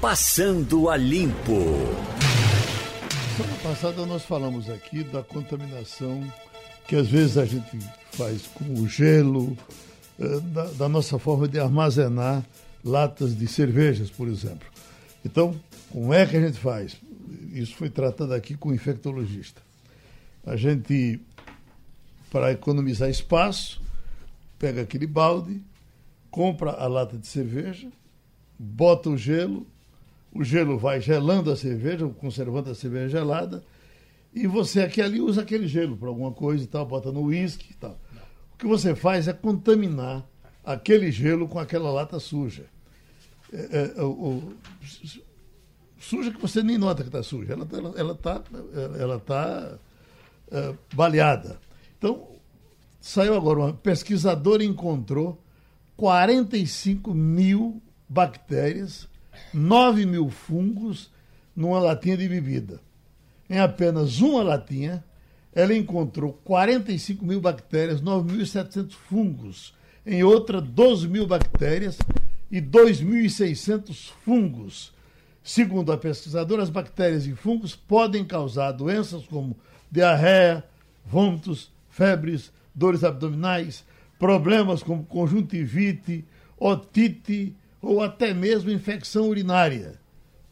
Passando a Limpo. Semana passada nós falamos aqui da contaminação que às vezes a gente faz com o gelo, eh, da, da nossa forma de armazenar latas de cervejas, por exemplo. Então, como é que a gente faz? Isso foi tratado aqui com o infectologista. A gente, para economizar espaço, pega aquele balde, compra a lata de cerveja, bota o gelo, o gelo vai gelando a cerveja, conservando a cerveja gelada, e você aqui ali usa aquele gelo para alguma coisa e tal, bota no uísque e tal. O que você faz é contaminar aquele gelo com aquela lata suja. É, é, o, suja que você nem nota que está suja, ela está ela, ela tá, ela tá, é, baleada. Então, saiu agora, uma pesquisadora encontrou 45 mil bactérias 9 mil fungos numa latinha de bebida. Em apenas uma latinha, ela encontrou 45 mil bactérias, 9.700 fungos. Em outra, 12 mil bactérias e 2.600 fungos. Segundo a pesquisadora, as bactérias e fungos podem causar doenças como diarreia, vômitos, febres, dores abdominais, problemas como conjuntivite, otite, ou até mesmo infecção urinária.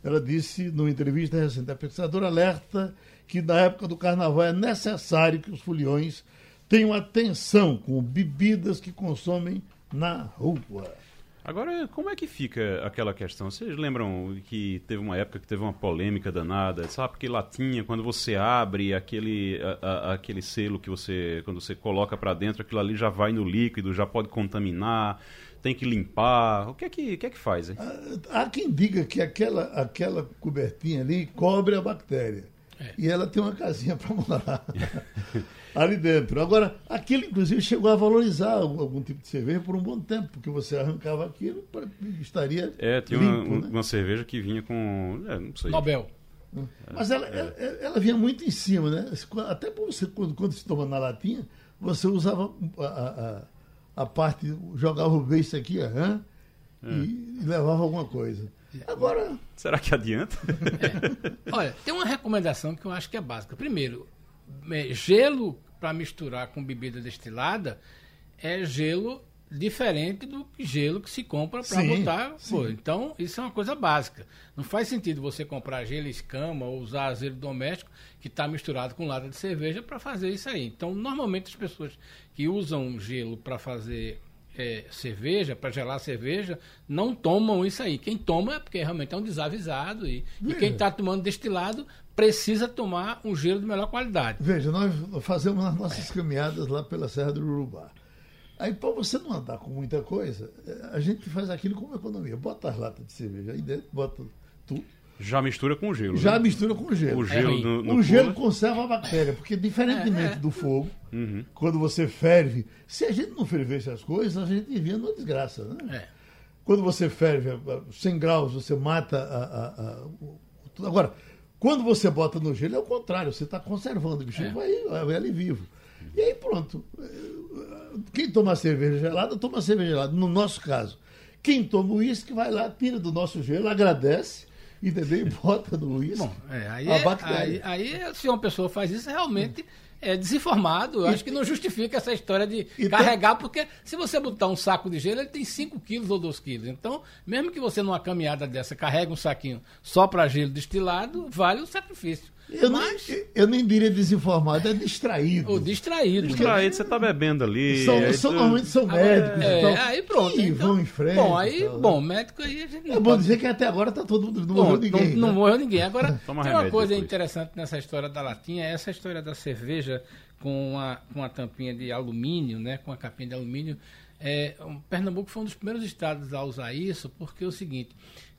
Ela disse numa entrevista recente, a pesquisadora alerta que na época do carnaval é necessário que os foliões tenham atenção com bebidas que consomem na rua. Agora, como é que fica aquela questão? Vocês lembram que teve uma época que teve uma polêmica danada, sabe? Porque latinha, quando você abre aquele, a, a, aquele selo que você, quando você coloca para dentro, aquilo ali já vai no líquido, já pode contaminar tem que limpar? O que é que, que, é que faz? Hein? Há quem diga que aquela, aquela cobertinha ali cobre a bactéria. É. E ela tem uma casinha para morar ali dentro. Agora, aquilo, inclusive, chegou a valorizar algum, algum, tipo de cerveja por um bom tempo, porque você arrancava aquilo, estaria. É, tinha limpo, uma, né? uma cerveja que vinha com. É, não sei. Nobel. Mas ela, é. ela, ela, vinha muito em cima, né? Até você, quando, quando se toma na latinha, você usava a, a a parte, jogava o beijo aqui, aham, é. e, e, levava alguma coisa. Agora. Será que adianta? É. Olha, tem uma recomendação que eu acho que é básica. Primeiro, é, gelo para misturar com bebida destilada é gelo diferente do gelo que se compra para botar. Pô, então, isso é uma coisa básica. Não faz sentido você comprar gelo escama ou usar gelo doméstico que está misturado com lata de cerveja para fazer isso aí. Então, normalmente as pessoas que usam gelo para fazer é, cerveja, para gelar cerveja, não tomam isso aí. Quem toma é porque realmente é um desavisado e, e quem está tomando destilado precisa tomar um gelo de melhor qualidade. Veja, nós fazemos as nossas caminhadas lá pela Serra do Urubá. Aí, para você não andar com muita coisa, é, a gente faz aquilo como economia. Bota as latas de cerveja aí dentro, bota tudo. Já mistura com gelo. Já né? mistura com gelo. O gelo, é no, no o gelo conserva a bactéria, porque diferentemente é, é. do fogo, uhum. quando você ferve, se a gente não fervesse as coisas, a gente vivia numa desgraça. Né? É. Quando você ferve a 100 graus, você mata a, a, a, Agora, quando você bota no gelo, é o contrário, você está conservando, o bichinho vai, vai ali vivo. E aí pronto. Quem toma cerveja gelada, toma cerveja gelada. No nosso caso, quem toma uísque vai lá, tira do nosso gelo, agradece, E bota no uísque. Bom, é, aí, é, aí, aí, se uma pessoa faz isso, realmente é desinformado. Eu acho que não justifica essa história de carregar, porque se você botar um saco de gelo, ele tem 5 quilos ou 2 quilos. Então, mesmo que você numa caminhada dessa carregue um saquinho só para gelo destilado, vale o sacrifício. Eu, Mas... nem, eu nem diria desinformado, é distraído. O distraído. Distraído, você está bebendo ali. São, são, normalmente são médicos. É, então, aí pronto. então, vão em frente. Bom, aí, então, bom, médico aí a gente É bom pode... dizer que até agora está todo mundo. Não bom, morreu ninguém. Não, né? não morreu ninguém. Agora, tem uma coisa depois. interessante nessa história da latinha, é essa história da cerveja com a, com a tampinha de alumínio, né? Com a capinha de alumínio. É, Pernambuco foi um dos primeiros estados a usar isso, porque é o seguinte.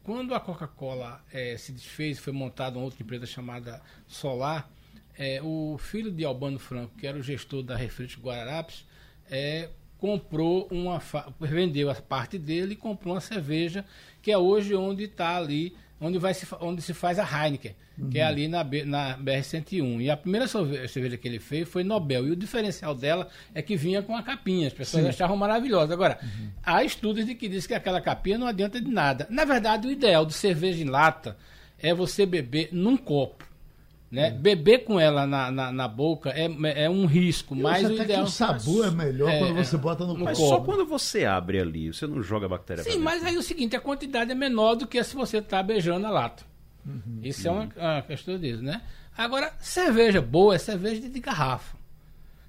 Quando a Coca-Cola é, se desfez, foi montada uma outra empresa chamada Solar, é, o filho de Albano Franco, que era o gestor da Refrito Guararapes, é, comprou uma vendeu a parte dele e comprou uma cerveja que é hoje onde está ali onde, vai se, onde se faz a Heineken, uhum. que é ali na, na BR-101. E a primeira cerveja que ele fez foi Nobel. E o diferencial dela é que vinha com a capinha. As pessoas Sim. achavam maravilhosa. Agora, uhum. há estudos de que diz que aquela capinha não adianta de nada. Na verdade, o ideal de cerveja em lata é você beber num copo. Né? Hum. Beber com ela na, na, na, boca é, é um risco, Eu mas o ideal... o sabor é melhor é, quando você bota no, no Mas copo. só quando você abre ali, você não joga a bactéria Sim, mas aí é o seguinte, a quantidade é menor do que se você está beijando a lata. Uhum, Isso uhum. é uma, uma, questão disso, né? Agora, cerveja boa é cerveja de, de garrafa.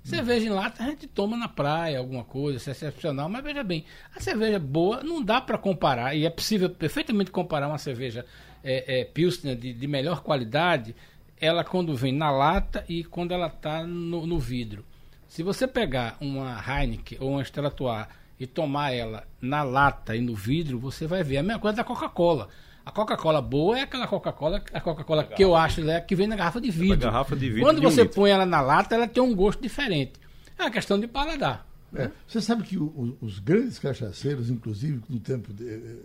Cerveja em lata a gente toma na praia, alguma coisa, isso é excepcional, mas veja bem, a cerveja boa não dá para comparar, e é possível perfeitamente comparar uma cerveja é, é, Pilsner de, de melhor qualidade ela quando vem na lata e quando ela está no, no, vidro. Se você pegar uma Heineken ou uma Stella Artois e tomar ela na lata e no vidro, você vai ver a mesma coisa da Coca-Cola. A Coca-Cola boa é aquela Coca-Cola, a Coca-Cola que eu acho né, que vem na garrafa de vidro. garrafa de vidro Quando de você um põe ela na lata, ela tem um gosto diferente. É uma questão de paladar. É, você sabe que o, os grandes cachaceiros, inclusive no tempo de, eh,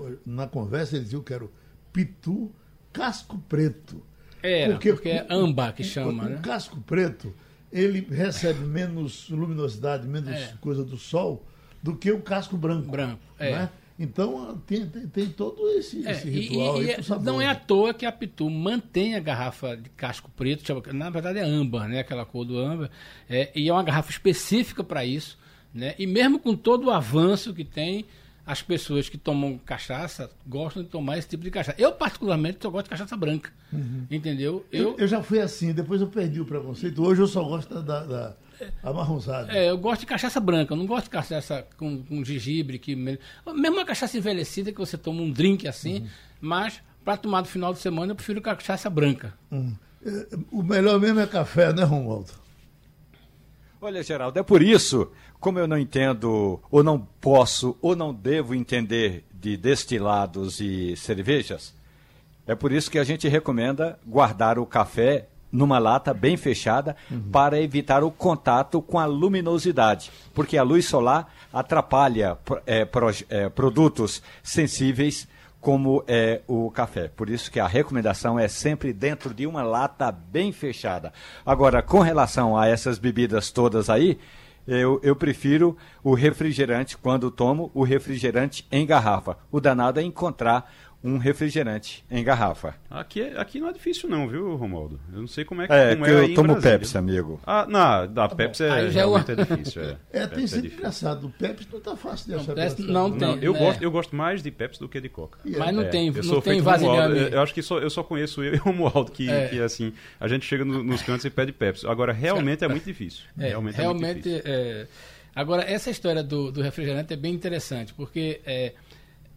eh, na conversa, eles diziam que era o pitu casco preto. É, porque, porque é amba que chama, o, né? O casco preto, ele recebe menos luminosidade, menos é. coisa do sol do que o casco branco. Branco, é. Né? Então tem, tem, tem, todo esse, é, esse ritual e, e Não é à toa que a Pitu mantém a garrafa de casco preto, na verdade é âmbar, né? aquela cor do âmbar, é, e é uma garrafa específica para isso. Né? E mesmo com todo o avanço que tem, as pessoas que tomam cachaça gostam de tomar esse tipo de cachaça. Eu, particularmente, só gosto de cachaça branca. Uhum. Entendeu? Eu, eu, já fui assim, depois eu perdi o preconceito. Hoje eu só gosto da, da amarronzada. É, eu gosto de cachaça branca, eu não gosto de cachaça com, com gengibre. Que, mesmo uma cachaça envelhecida que você toma um drink assim, uhum. mas para tomar no final de semana eu prefiro cachaça branca. Uhum. O melhor mesmo é café, né, Romualdo? Olha, Geraldo, é por isso como eu não entendo, ou não posso, ou não devo entender de destilados e cervejas, é por isso que a gente recomenda guardar o café numa lata bem fechada uhum. para evitar o contato com a luminosidade, porque a luz solar atrapalha é, pro, é, produtos sensíveis como é o café. Por isso que a recomendação é sempre dentro de uma lata bem fechada. Agora, com relação a essas bebidas todas aí, eu, eu prefiro o refrigerante quando tomo o refrigerante em garrafa. O danado é encontrar um refrigerante em garrafa. Aqui, é, aqui não é difícil não, viu, Romualdo? Eu não sei como é que é. Como é eu tomo Pepsi, amigo. Ah, não, da tá Pepsi é, realmente é difícil. É, é tem é sido é engraçado. O Pepsi não está fácil de achar. Não, não tem. eu, né? gosto, eu gosto mais de Pepsi do que de Coca. Mas não tem, eu não tem vasilhame. Eu acho que só, eu só conheço eu e o Romualdo, que, que assim, a gente chega no, nos cantos e pede Pepsi. Agora, realmente é muito difícil. realmente, realmente é muito difícil. Agora, essa história do, do refrigerante é bem interessante, porque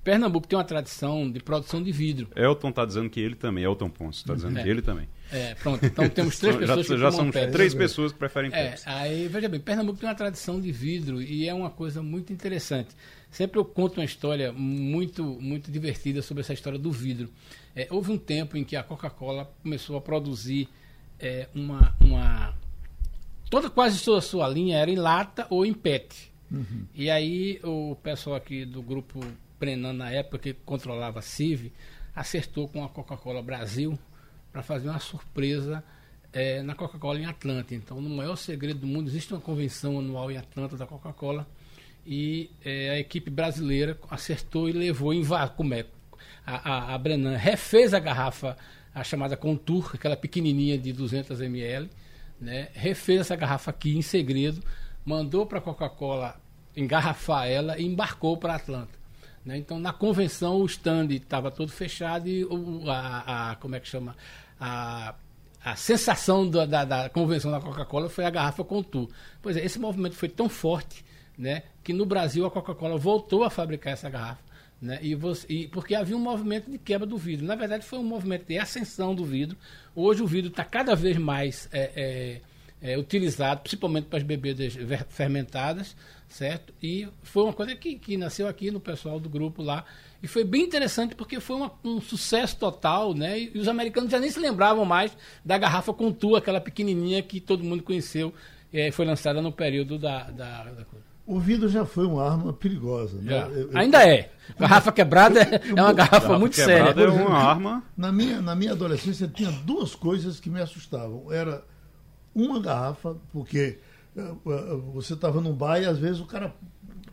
Pernambuco tem uma tradição de produção de vidro. Elton está dizendo que ele também, Elton Ponce está dizendo é. que ele também. É, pronto. Então temos três pessoas já, que Já são três pessoas que preferem é, Aí, veja bem, Pernambuco tem uma tradição de vidro e é uma coisa muito interessante. Sempre eu conto uma história muito, muito divertida sobre essa história do vidro. É, houve um tempo em que a Coca-Cola começou a produzir é, uma, uma... Toda quase toda a sua linha era em lata ou em PET. Uhum. E aí o pessoal aqui do grupo Prenan, na época que controlava a CIV, acertou com a Coca-Cola Brasil para fazer uma surpresa é, na Coca-Cola em Atlanta. Então, no maior segredo do mundo, existe uma convenção anual em Atlanta da Coca-Cola e é, a equipe brasileira acertou e levou em como é, a, a, a Brenan refez a garrafa, a chamada Contour, aquela pequenininha de 200 ml, né? refez essa garrafa aqui em segredo, mandou para a Coca-Cola engarrafar ela e embarcou para Atlanta. Né? Então, na convenção, o stand estava todo fechado e o, a, a, como é que chama? A, a sensação da, da, da convenção da Coca-Cola foi a garrafa com tu. Pois é, esse movimento foi tão forte né, que no Brasil a Coca-Cola voltou a fabricar essa garrafa. Né, e, você, e porque havia um movimento de quebra do vidro. Na verdade, foi um movimento de ascensão do vidro. Hoje o vidro está cada vez mais é, é, é, utilizado, principalmente para as bebidas fermentadas certo? E foi uma coisa que, que nasceu aqui no pessoal do grupo lá. E foi bem interessante porque foi uma, um sucesso total, né? E, os americanos já nem se lembravam mais da garrafa Contour, aquela pequenininha que todo mundo conheceu, é, foi lançada no período da, da, da O vidro já foi uma arma perigosa. Né? Eu, eu, Ainda é. Garrafa quebrada é uma garrafa, garrafa muito séria. É uma arma. Na minha, na minha adolescência tinha duas coisas que me assustavam. Era uma garrafa, porque você estava num bar e às vezes o cara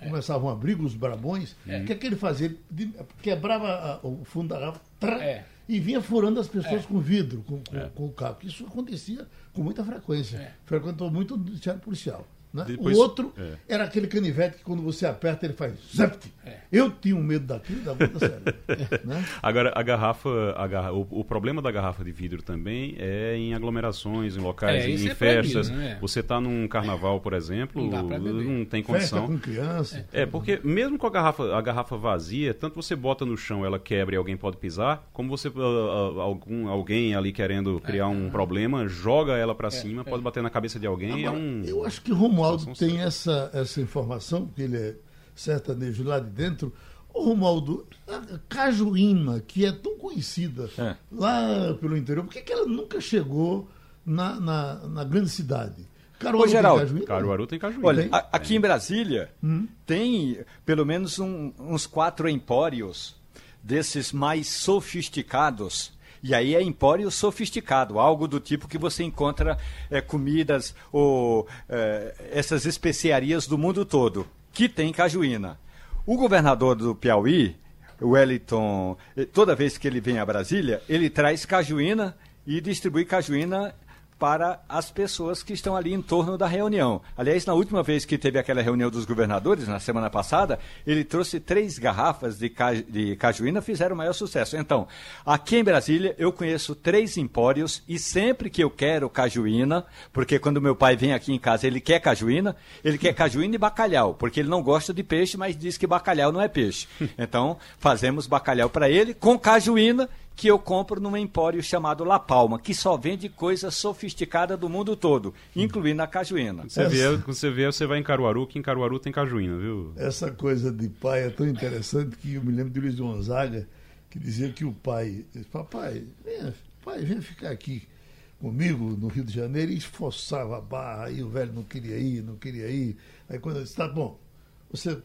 é. começavam a abrir os brabões. É. O que é que ele fazia? Ele quebrava o fundo da garrafa é. e vinha furando as pessoas é. com vidro, com, com, com, o carro. Isso acontecia com muita frequência. É. Frequentou muito o teatro policial. Né? Depois, o outro é. era aquele canivete que quando você aperta ele faz zapt. É. Eu tinha um medo daquilo da banda séria. né? Agora, a garrafa, a garra, o, o, problema da garrafa de vidro também é em aglomerações, em locais, é, em, é festas. Né? Você está num carnaval, por exemplo, não, não tem condição. Festa com criança. É, porque mesmo com a garrafa, a garrafa vazia, tanto você bota no chão, ela quebra e alguém pode pisar, como você uh, uh, algum, alguém ali querendo criar um problema, joga ela para cima, pode bater na cabeça de alguém. Agora, um... Eu acho que Romualdo tem essa, essa informação, porque ele é sertanejo lá de dentro. Ô, Romualdo, a cajuína, que é tão conhecida é. lá pelo interior, por que, que ela nunca chegou na, na, na grande cidade? Caruaru Ô, Geraldo, tem cajuína? Caruaru tem cajuína. Olha, a, aqui em Brasília hum? tem pelo menos um, uns quatro empórios desses mais sofisticados e aí é empório sofisticado, algo do tipo que você encontra é, comidas ou é, essas especiarias do mundo todo, que tem cajuína. O governador do Piauí, Wellington, eh, toda vez que ele vem a Brasília, ele traz cajuína e distribui cajuína para as pessoas que estão ali em torno da reunião. Aliás, na última vez que teve aquela reunião dos governadores, na semana passada, ele trouxe três garrafas de, ca... de cajuína, fizeram o maior sucesso. Então, aqui em Brasília, eu conheço três empórios e sempre que eu quero cajuína, porque quando meu pai vem aqui em casa, ele quer cajuína, ele quer cajuína e bacalhau, porque ele não gosta de peixe, mas diz que bacalhau não é peixe. Então, fazemos bacalhau para ele com cajuína que eu compro num empório chamado La Palma, que só vende coisa sofisticada do mundo todo, incluindo a cajuína. Você, vier, você vier, você vai em Caruaru, que em Caruaru tem cajuína, viu? Essa coisa de pai é tão interessante que eu me lembro de Luiz Gonzaga, que dizia que o pai, disse, papai, venha, pai, venha ficar aqui comigo no Rio de Janeiro e esforçava a barra, e o velho não queria ir, não queria ir. Aí quando eu disse, tá bom, você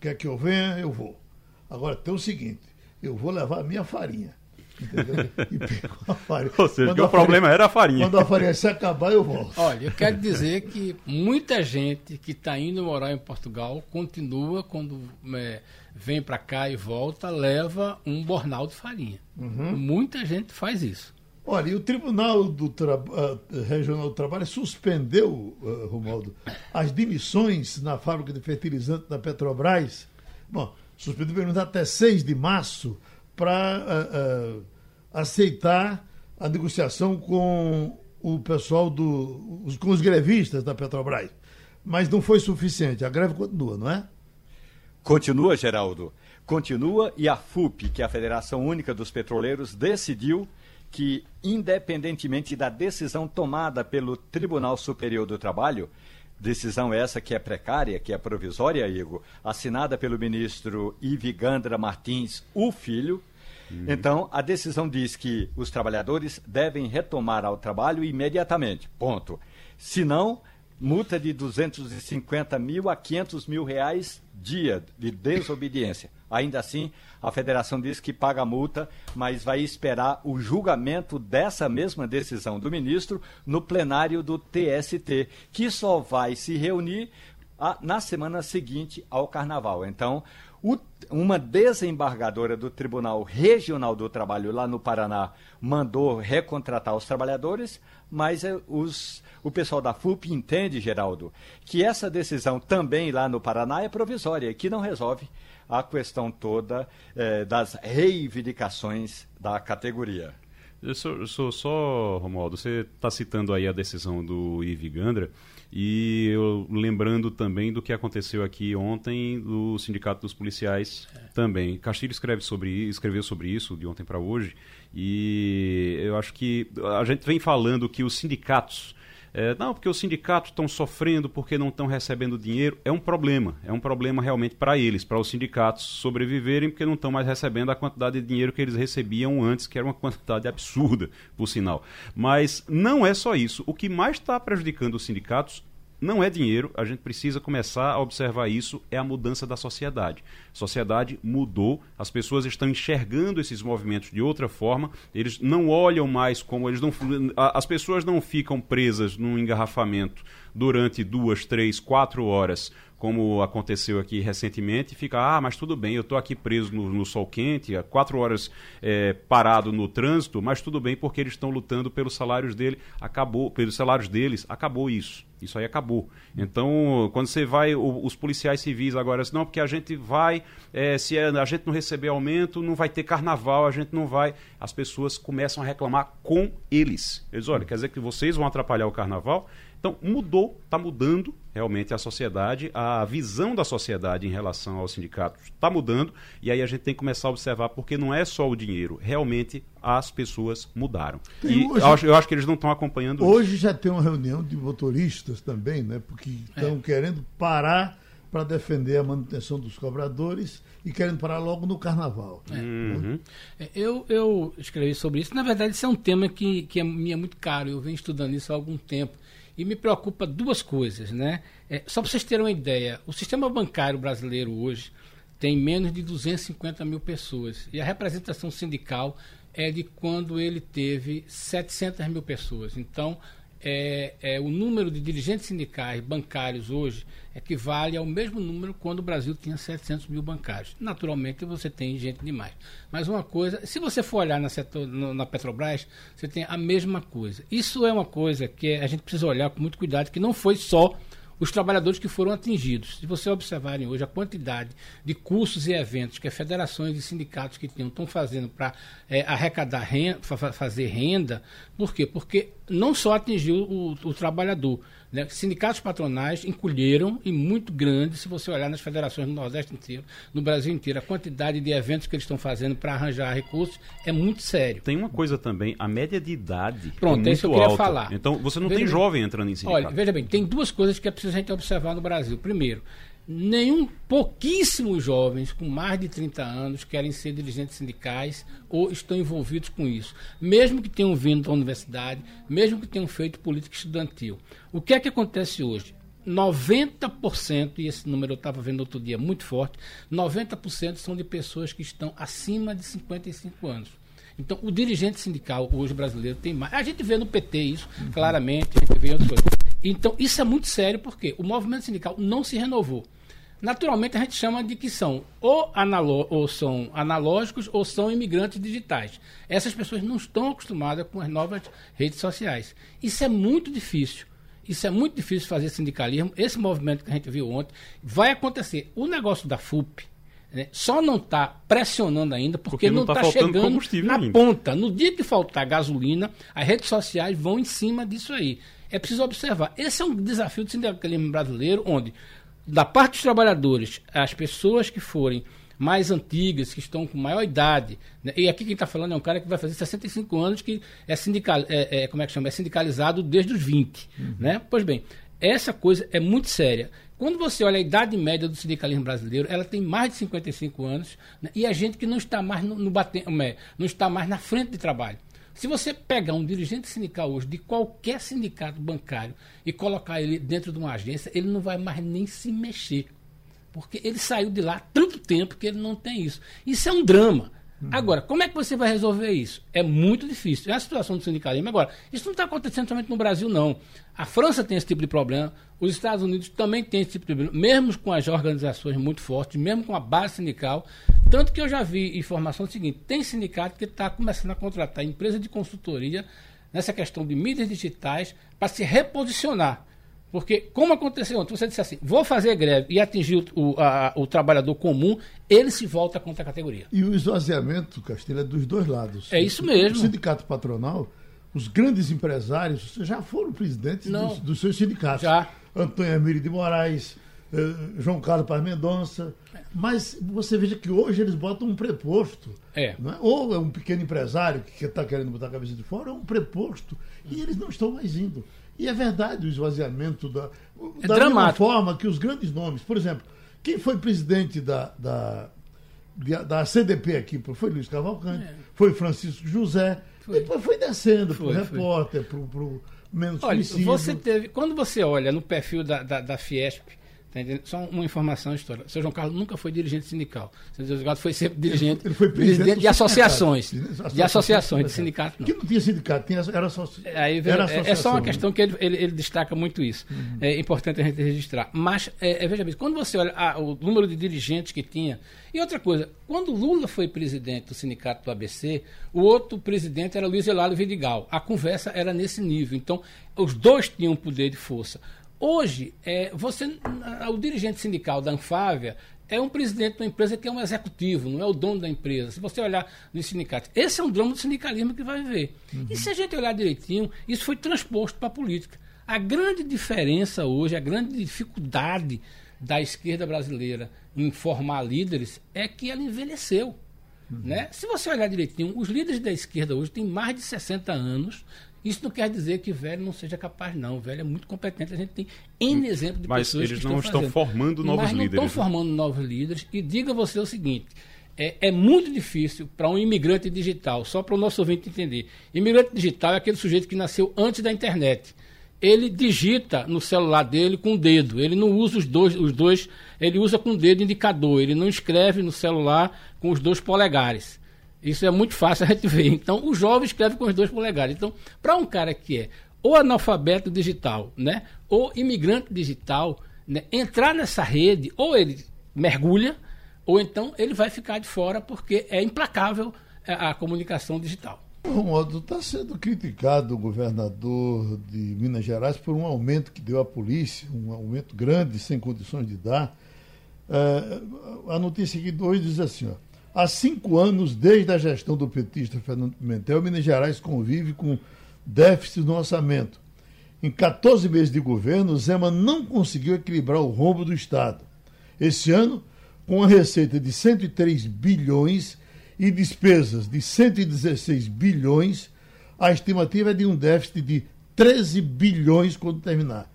quer que eu venha, eu vou. Agora tem o seguinte, eu vou levar a minha farinha. Entendeu? E pegou a farinha. Ou seja, o problema era a farinha. Quando a farinha se acabar, eu volto. Olha, eu quero dizer que muita gente que está indo morar em Portugal continua, quando é, vem para cá e volta, leva um bornal de farinha. Uhum. Muita gente faz isso. Olha, e o Tribunal do Tra... uh, Regional do Trabalho suspendeu, uh, Romualdo, as demissões na fábrica de fertilizante da Petrobras. Bom, suspendeu até 6 de março para uh, uh, aceitar a negociação com o pessoal do. Os, com os grevistas da Petrobras. Mas não foi suficiente. A greve continua, não é? Continua, Geraldo. Continua e a FUP, que é a Federação Única dos Petroleiros, decidiu que, independentemente da decisão tomada pelo Tribunal Superior do Trabalho, decisão essa que é precária, que é provisória, Igor, assinada pelo ministro Ivigandra Martins, o filho, Uhum. Então, a decisão diz que os trabalhadores devem retomar ao trabalho imediatamente. Ponto. Se não, multa de 250 mil a 500 mil reais dia de desobediência. Ainda assim, a federação diz que paga a multa, mas vai esperar o julgamento dessa mesma decisão do ministro no plenário do TST, que só vai se reunir a, na semana seguinte ao carnaval. Então, o, uma desembargadora do Tribunal Regional do Trabalho lá no Paraná mandou recontratar os trabalhadores, mas é, os, o pessoal da FUP entende, Geraldo, que essa decisão também lá no Paraná é provisória, que não resolve a questão toda é, das reivindicações da categoria. Eu sou, sou só, Romualdo, você está citando aí a decisão do Ivi Gandra. E eu lembrando também do que aconteceu aqui ontem do Sindicato dos Policiais é. também. Castilho escreve sobre, escreveu sobre isso de ontem para hoje. E eu acho que a gente vem falando que os sindicatos é, não, porque os sindicatos estão sofrendo porque não estão recebendo dinheiro. É um problema. É um problema realmente para eles, para os sindicatos sobreviverem, porque não estão mais recebendo a quantidade de dinheiro que eles recebiam antes, que era uma quantidade absurda, por sinal. Mas não é só isso. O que mais está prejudicando os sindicatos não é dinheiro, a gente precisa começar a observar isso, é a mudança da sociedade. A sociedade mudou, as pessoas estão enxergando esses movimentos de outra forma, eles não olham mais como eles não as pessoas não ficam presas num engarrafamento durante duas, três, quatro horas como aconteceu aqui recentemente, fica, ah, mas tudo bem, eu estou aqui preso no, no, sol quente, há quatro horas é, parado no trânsito, mas tudo bem porque eles estão lutando pelos salários dele, acabou, pelos salários deles, acabou isso. Isso aí acabou. Então, quando você vai, o, os policiais civis agora, não, porque a gente vai, é, se a gente não receber aumento, não vai ter carnaval, a gente não vai. As pessoas começam a reclamar com eles. Eles, olha, quer dizer que vocês vão atrapalhar o carnaval? Então, mudou, está mudando realmente a sociedade, a visão da sociedade em relação aos sindicatos está mudando, e aí a gente tem que começar a observar, porque não é só o dinheiro, realmente as pessoas mudaram. e hoje, eu, acho, eu, acho, que eles não estão acompanhando Hoje isso. já tem uma reunião de motoristas também, né? Porque estão é. querendo parar para defender a manutenção dos cobradores e querendo parar logo no carnaval. É. Uhum. É, eu, eu escrevi sobre isso. Na verdade, isso é um tema que, que é, me é muito caro. Eu venho estudando isso há algum tempo. E me preocupa duas coisas, né? É, só para vocês terem uma ideia, o sistema bancário brasileiro hoje tem menos de 250 mil pessoas. E a representação sindical é de quando ele teve 700 mil pessoas. Então, é, é, o número de dirigentes sindicais bancários hoje equivale ao mesmo número quando o Brasil tinha 700 mil bancários. Naturalmente, você tem gente demais. Mas uma coisa, se você for olhar na, setor, na Petrobras, você tem a mesma coisa. Isso é uma coisa que a gente precisa olhar com muito cuidado, que não foi só os trabalhadores que foram atingidos. Se você observarem hoje a quantidade de cursos e eventos que as federações e sindicatos que estão fazendo para é, arrecadar renda, fazer renda, por quê? Porque não só atingiu o, o trabalhador, né? Sindicatos patronais encolheram e muito grandes, se você olhar nas federações do Nordeste inteiro, no Brasil inteiro, a quantidade de eventos que eles estão fazendo para arranjar recursos é muito sério. Tem uma coisa também, a média de idade Pronto, é, é isso que eu queria alta. falar. Então você não veja tem bem, jovem entrando em sindicato. Olha, veja bem, tem duas coisas que é preciso a gente observar no Brasil. Primeiro, nenhum, pouquíssimos jovens com mais de 30 anos querem ser dirigentes sindicais ou estão envolvidos com isso, mesmo que tenham vindo da universidade, mesmo que tenham feito política estudantil. O que é que acontece hoje? 90%, e esse número eu estava vendo outro dia muito forte, 90% são de pessoas que estão acima de 55 anos. Então, o dirigente sindical hoje brasileiro tem mais. A gente vê no PT isso, claramente, a gente vê outras coisas. Então, isso é muito sério porque o movimento sindical não se renovou. Naturalmente a gente chama de que são ou, ou são analógicos ou são imigrantes digitais. Essas pessoas não estão acostumadas com as novas redes sociais. Isso é muito difícil. Isso é muito difícil fazer sindicalismo. Esse movimento que a gente viu ontem vai acontecer. O negócio da FUP né, só não está pressionando ainda porque, porque não está tá chegando na ainda. ponta. No dia que faltar gasolina, as redes sociais vão em cima disso aí. É preciso observar. Esse é um desafio do sindicalismo brasileiro, onde da parte dos trabalhadores, as pessoas que forem mais antigas, que estão com maior idade, né? e aqui quem está falando é um cara que vai fazer 65 anos, que é, sindical, é, é, como é, que chama? é sindicalizado desde os 20. Uhum. Né? Pois bem, essa coisa é muito séria. Quando você olha a idade média do sindicalismo brasileiro, ela tem mais de 55 anos, né? e a gente que não está mais no, no é, não está mais na frente de trabalho. Se você pegar um dirigente sindical hoje de qualquer sindicato bancário e colocar ele dentro de uma agência, ele não vai mais nem se mexer. Porque ele saiu de lá há tanto tempo que ele não tem isso. Isso é um drama. Uhum. Agora, como é que você vai resolver isso? É muito difícil. É a situação do sindicalismo. Agora, isso não está acontecendo somente no Brasil, não. A França tem esse tipo de problema, os Estados Unidos também têm esse tipo de problema, mesmo com as organizações muito fortes, mesmo com a base sindical. Tanto que eu já vi informação seguinte: tem sindicato que está começando a contratar empresa de consultoria nessa questão de mídias digitais para se reposicionar. Porque, como aconteceu ontem, você disse assim, vou fazer greve e atingir o, a, o trabalhador comum, ele se volta contra a categoria. E o esvaziamento, Castilho, é dos dois lados. É isso mesmo. O sindicato patronal, os grandes empresários já foram presidentes dos, dos, seus sindicatos. Já. Antônio Emílio de Moraes, eh, João Carlos Paz Mendonça. Mas você veja que hoje eles botam um preposto. É. é? Ou é um pequeno empresário que está querendo botar a cabeça de fora, ou um preposto. E eles não estão mais indo. E é verdade o esvaziamento da. É da dramático. mesma forma que os grandes nomes. Por exemplo, quem foi presidente da, da, da CDP aqui? Foi Luiz Cavalcante, é. foi Francisco José. Foi. Depois foi descendo para o repórter, para menos Olha, conhecido. você teve. Quando você olha no perfil da, da, da Fiesp, tá só uma informação histórica. O seu João Carlos nunca foi dirigente sindical. O seu João Carlos foi sempre dirigente, Ele foi presidente de associações. sindicato. De associações, de sindicato não. Que não tinha sindicato, tinha, era só. Aí, veja, era é, é só associação, uma né? questão que ele, ele, ele destaca muito isso. É importante a gente registrar. Mas, é, é, veja bem, quando você olha ah, o número de dirigentes que tinha. E outra coisa, quando Lula foi presidente do sindicato do ABC, o outro presidente era Luiz Elário Vidigal. A conversa era nesse nível. Então, os dois tinham poder de força. Hoje, é, você, o dirigente sindical da Anfávia é um presidente de uma empresa que é um executivo, não é o dono da empresa. Se você olhar nos sindicatos, esse é um drama do sindicalismo que vai ver. E se a gente olhar direitinho, isso foi transposto para a política. A grande diferença hoje, a grande dificuldade da esquerda brasileira em formar líderes é que ela envelheceu. Né? Se você olhar direitinho, os líderes da esquerda hoje têm mais de 60 anos. Isso não quer dizer que velho não seja capaz, não. O velho é muito competente. A gente tem N exemplos de Mas pessoas eles que não estão, estão fazendo. formando novos Mas não líderes, estão né? formando novos líderes. E diga você o seguinte: é, é muito difícil para um imigrante digital, só para o nosso ouvinte entender. Imigrante digital é aquele sujeito que nasceu antes da internet. Ele digita no celular dele com o dedo. Ele não usa os dois, os dois, ele usa com o dedo indicador. Ele não escreve no celular com os dois polegares. Isso é muito fácil a gente ver. Então, o jovem escreve com os dois polegares. Então, para um cara que é ou analfabeto digital, né, ou imigrante digital, né, entrar nessa rede, ou ele mergulha, ou então ele vai ficar de fora porque é implacável a, a comunicação digital. Romualdo, está sendo criticado o governador de Minas Gerais por um aumento que deu à polícia, um aumento grande, sem condições de dar. É, a notícia aqui de hoje diz assim: ó, há cinco anos, desde a gestão do petista Fernando Pimentel, Minas Gerais convive com déficit no orçamento. Em 14 meses de governo, Zema não conseguiu equilibrar o rombo do Estado. Esse ano, com a receita de 103 bilhões e despesas de 116 bilhões, a estimativa é de um déficit de 13 bilhões quando terminar.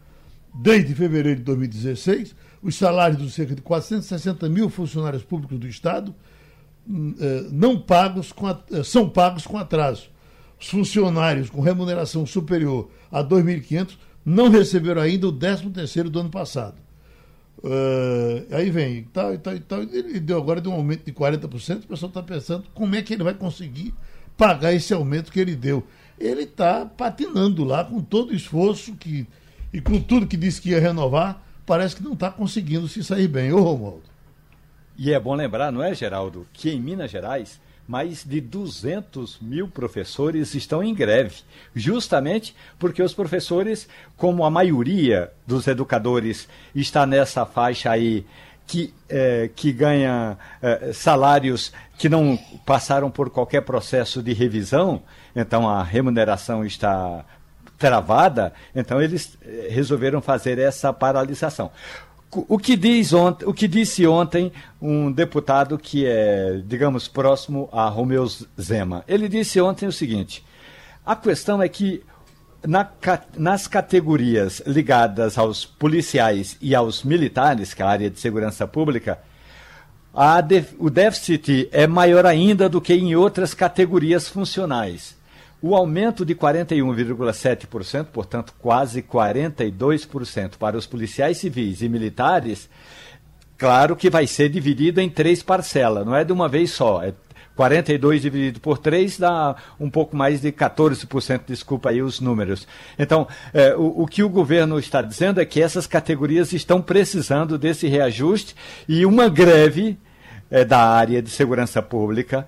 Desde fevereiro de 2016, os salários dos cerca de 460 mil funcionários públicos do Estado não pagos com eh, são pagos com atraso. Os funcionários com remuneração superior a 2.500 não receberam ainda o 13º do ano passado. Eh, aí vem, e tal, e tal, e tal. Ele deu agora de um aumento de 40%, o pessoal está pensando como é que ele vai conseguir pagar esse aumento que ele deu. Ele está patinando lá com todo o esforço que, e com tudo que disse que ia renovar, parece que não está conseguindo se sair bem. Ô, Romualdo. E é bom lembrar, não é, Geraldo, que em Minas Gerais mais de 200 mil professores estão em greve, justamente porque os professores, como a maioria dos educadores está nessa faixa aí que, eh, que ganha eh, salários que não passaram por qualquer processo de revisão, então a remuneração está travada, então eles eh, resolveram fazer essa paralisação. O que, diz ontem, o que disse ontem um deputado que é, digamos, próximo a Romeu Zema? Ele disse ontem o seguinte: a questão é que na nas categorias ligadas aos policiais e aos militares, que é a área de segurança pública, a o déficit é maior ainda do que em outras categorias funcionais. O aumento de 41,7%, portanto, quase 42% para os policiais civis e militares, claro que vai ser dividido em três parcelas, não é de uma vez só. É 42 dividido por 3 dá um pouco mais de 14%, desculpa aí os números. Então, eh, o, o que o governo está dizendo é que essas categorias estão precisando desse reajuste e uma greve eh, da área de segurança pública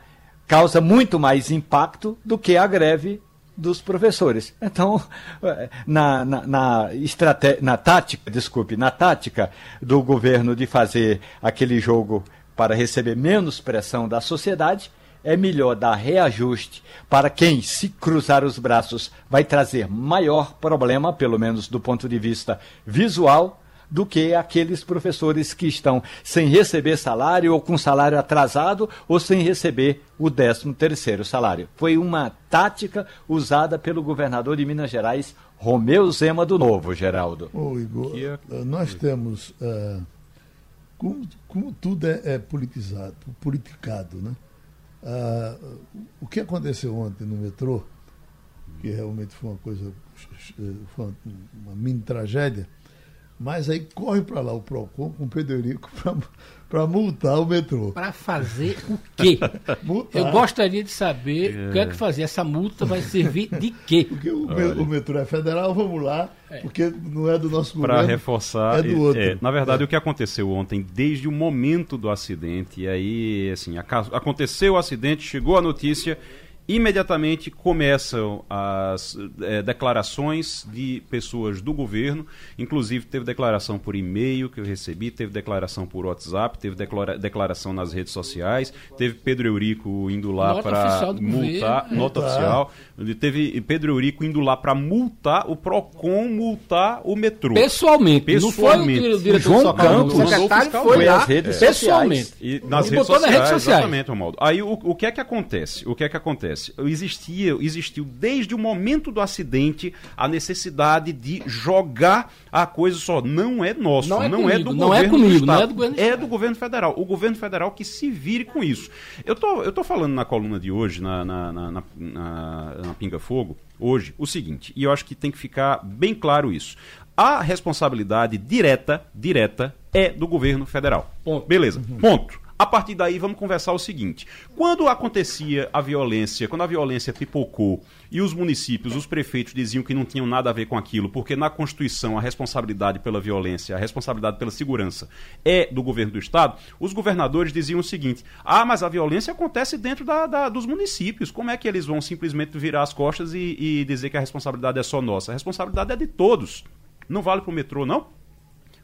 causa muito mais impacto do que a greve dos professores. Então, na, na, na, estrate- na tática, desculpe, na tática do governo de fazer aquele jogo para receber menos pressão da sociedade, é melhor dar reajuste para quem, se cruzar os braços, vai trazer maior problema, pelo menos do ponto de vista visual, do que aqueles professores que estão sem receber salário ou com salário atrasado ou sem receber o 13 terceiro salário. Foi uma tática usada pelo governador de Minas Gerais, Romeu Zema do Novo, Geraldo. Ô, Igor, Que é- eh, nós temos. eh, como, como tudo é, é politizado, politicado, né? Ah, o que aconteceu ontem no metrô, porque realmente foi uma coisa, foi uma, uma mini tragédia. Mas aí corre para lá o PROCON com o Pedro Eurico para multar o metrô. Para fazer o quê? Eu gostaria de saber é. o que é que fazer. Essa multa vai servir de quê? Porque o, o metrô é federal, vamos lá, é. porque não é do nosso governo. Para reforçar. É do outro. É, na verdade, é. o que aconteceu ontem, desde o momento do acidente, e aí, assim, aconteceu o acidente, chegou a notícia imediatamente começam as é, declarações de pessoas do governo, inclusive teve declaração por e-mail que eu recebi, teve declaração por WhatsApp, teve declara declaração nas redes sociais, teve Pedro Eurico indo lá para multar, governo, nota oficial, teve Pedro Eurico indo lá para multar o Procon, multar o metrô. Pessoalmente, pessoalmente. não foi o diretor João Campos, o secretário foi lá, redes pessoalmente. E nas redes sociais, nas redes sociais, exatamente, Romaldo. Aí o, o que é que acontece? O que é que acontece? Acontece? Existia, existiu desde o momento do acidente a necessidade de jogar a coisa só. Não é nosso, não é, não é do não é governo é comigo, do Estado, não é do governo é do governo federal. O governo federal que se vire com isso. Eu tô, eu tô falando na coluna de hoje, na, na, na, na, na Pinga Fogo, hoje, o seguinte, e eu acho que tem que ficar bem claro isso. A responsabilidade direta, direta, é do governo federal. Ponto. Beleza. Uhum. Ponto. A partir daí, vamos conversar o seguinte: quando acontecia a violência, quando a violência pipocou e os municípios, os prefeitos diziam que não tinham nada a ver com aquilo, porque na Constituição a responsabilidade pela violência, a responsabilidade pela segurança é do governo do Estado, os governadores diziam o seguinte: ah, mas a violência acontece dentro da, da, dos municípios, como é que eles vão simplesmente virar as costas e, e dizer que a responsabilidade é só nossa? A responsabilidade é de todos. Não vale para o metrô, não?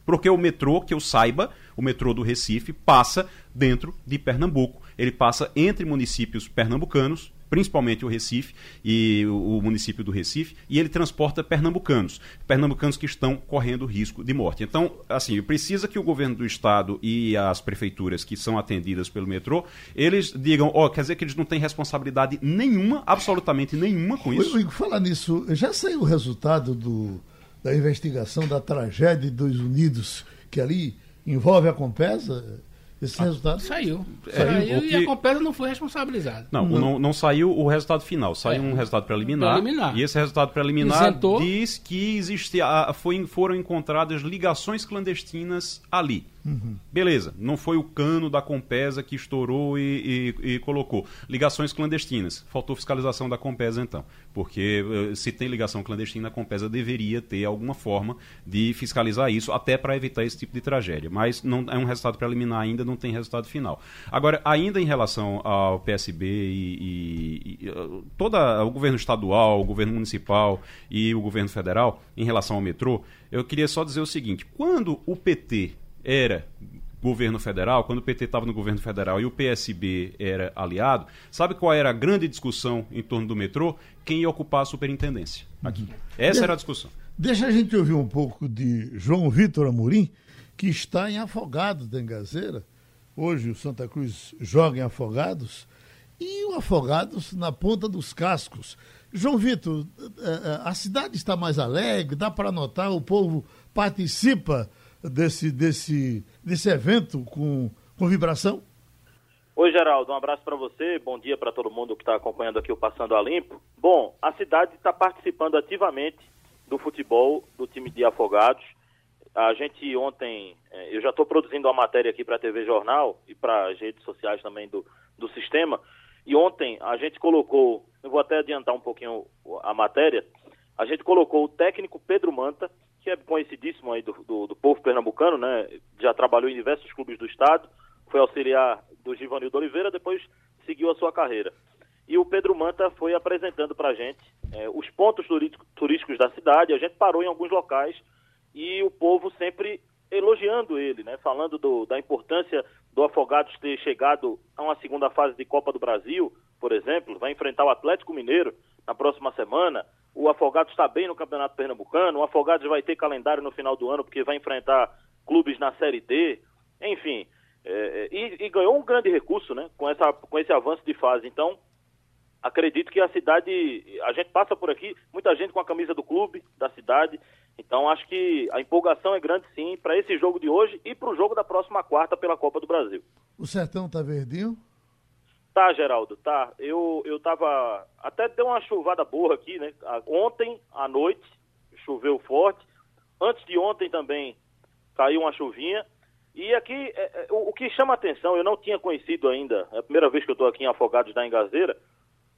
Porque o metrô, que eu saiba, o metrô do Recife passa dentro de Pernambuco. Ele passa entre municípios pernambucanos, principalmente o Recife e o, município do Recife, e ele transporta pernambucanos, pernambucanos que estão correndo risco de morte. Então, assim, precisa que o governo do estado e as prefeituras que são atendidas pelo metrô, eles digam, ó, oh, quer dizer que eles não têm responsabilidade nenhuma, absolutamente nenhuma com isso. Eu, eu, falar nisso, já saiu o resultado do da investigação da tragédia dos Unidos, que ali envolve a Compesa, esse ah, resultado saiu. Saiu, saiu que... e a Compesa não foi responsabilizada. Não, não, não, não saiu o resultado final. Saiu é. um resultado preliminar, preliminar. E esse resultado preliminar Isentou. diz que existia, foi, foram encontradas ligações clandestinas ali. Uhum. Beleza, não foi o cano da Compesa que estourou e, e, e, colocou. Ligações clandestinas. Faltou fiscalização da Compesa, então. Porque eh, se tem ligação clandestina, a Compesa deveria ter alguma forma de fiscalizar isso, até para evitar esse tipo de tragédia. Mas não é um resultado preliminar ainda, não tem resultado final. Agora, ainda em relação ao PSB e, e toda o governo estadual, o governo municipal e o governo federal, em relação ao metrô, eu queria só dizer o seguinte: quando o PT era governo federal, quando o PT estava no governo federal e o PSB era aliado, sabe qual era a grande discussão em torno do metrô? Quem ia ocupar a superintendência aqui. Essa era a discussão. Deixa a gente ouvir um pouco de João Vitor Amorim, que está em Afogados da Engazeira. Hoje o Santa Cruz joga em Afogados e o Afogados na ponta dos cascos. João Vitor, eh, eh, a cidade está mais alegre, dá para notar, o povo participa desse, desse, desse evento com, com vibração? Oi, Geraldo, um abraço para você, bom dia para todo mundo que está acompanhando aqui o Passando a Limpo. Bom, a cidade está participando ativamente do futebol do time de Afogados. A gente ontem, é, eu já estou produzindo uma matéria aqui para a TV Jornal e para as redes sociais também do, do sistema. E ontem a gente colocou, eu vou até adiantar um pouquinho a matéria, a gente colocou o técnico Pedro Manta, que é conhecidíssimo aí do, do, do, povo pernambucano, né? Já trabalhou em diversos clubes do estado, foi auxiliar do Givanildo Oliveira, depois seguiu a sua carreira. E o Pedro Manta foi apresentando para a gente é, os pontos turísticos da cidade. A gente parou em alguns locais e o povo sempre elogiando ele, né? Falando do, da importância do Afogados ter chegado a uma segunda fase de Copa do Brasil, por exemplo, vai enfrentar o Atlético Mineiro na próxima semana. O Afogados está bem no Campeonato Pernambucano. O Afogados vai ter calendário no final do ano porque vai enfrentar clubes na Série D. Enfim, é, é, e, e, ganhou um grande recurso, né? Com, essa, com esse avanço de fase. Então, acredito que a cidade, a gente passa por aqui, muita gente com a camisa do clube, da cidade. Então, acho que a empolgação é grande sim para esse jogo de hoje e para o jogo da próxima quarta pela Copa do Brasil. O Sertão está verdinho? Tá, Geraldo, tá. Eu, eu tava. Até deu uma chuvada boa aqui, né? Ontem à noite choveu forte. Antes de ontem também caiu uma chuvinha. E aqui, é, é, o, o, que chama atenção, eu não tinha conhecido ainda, é a primeira vez que eu estou aqui em Afogados da Engazeira,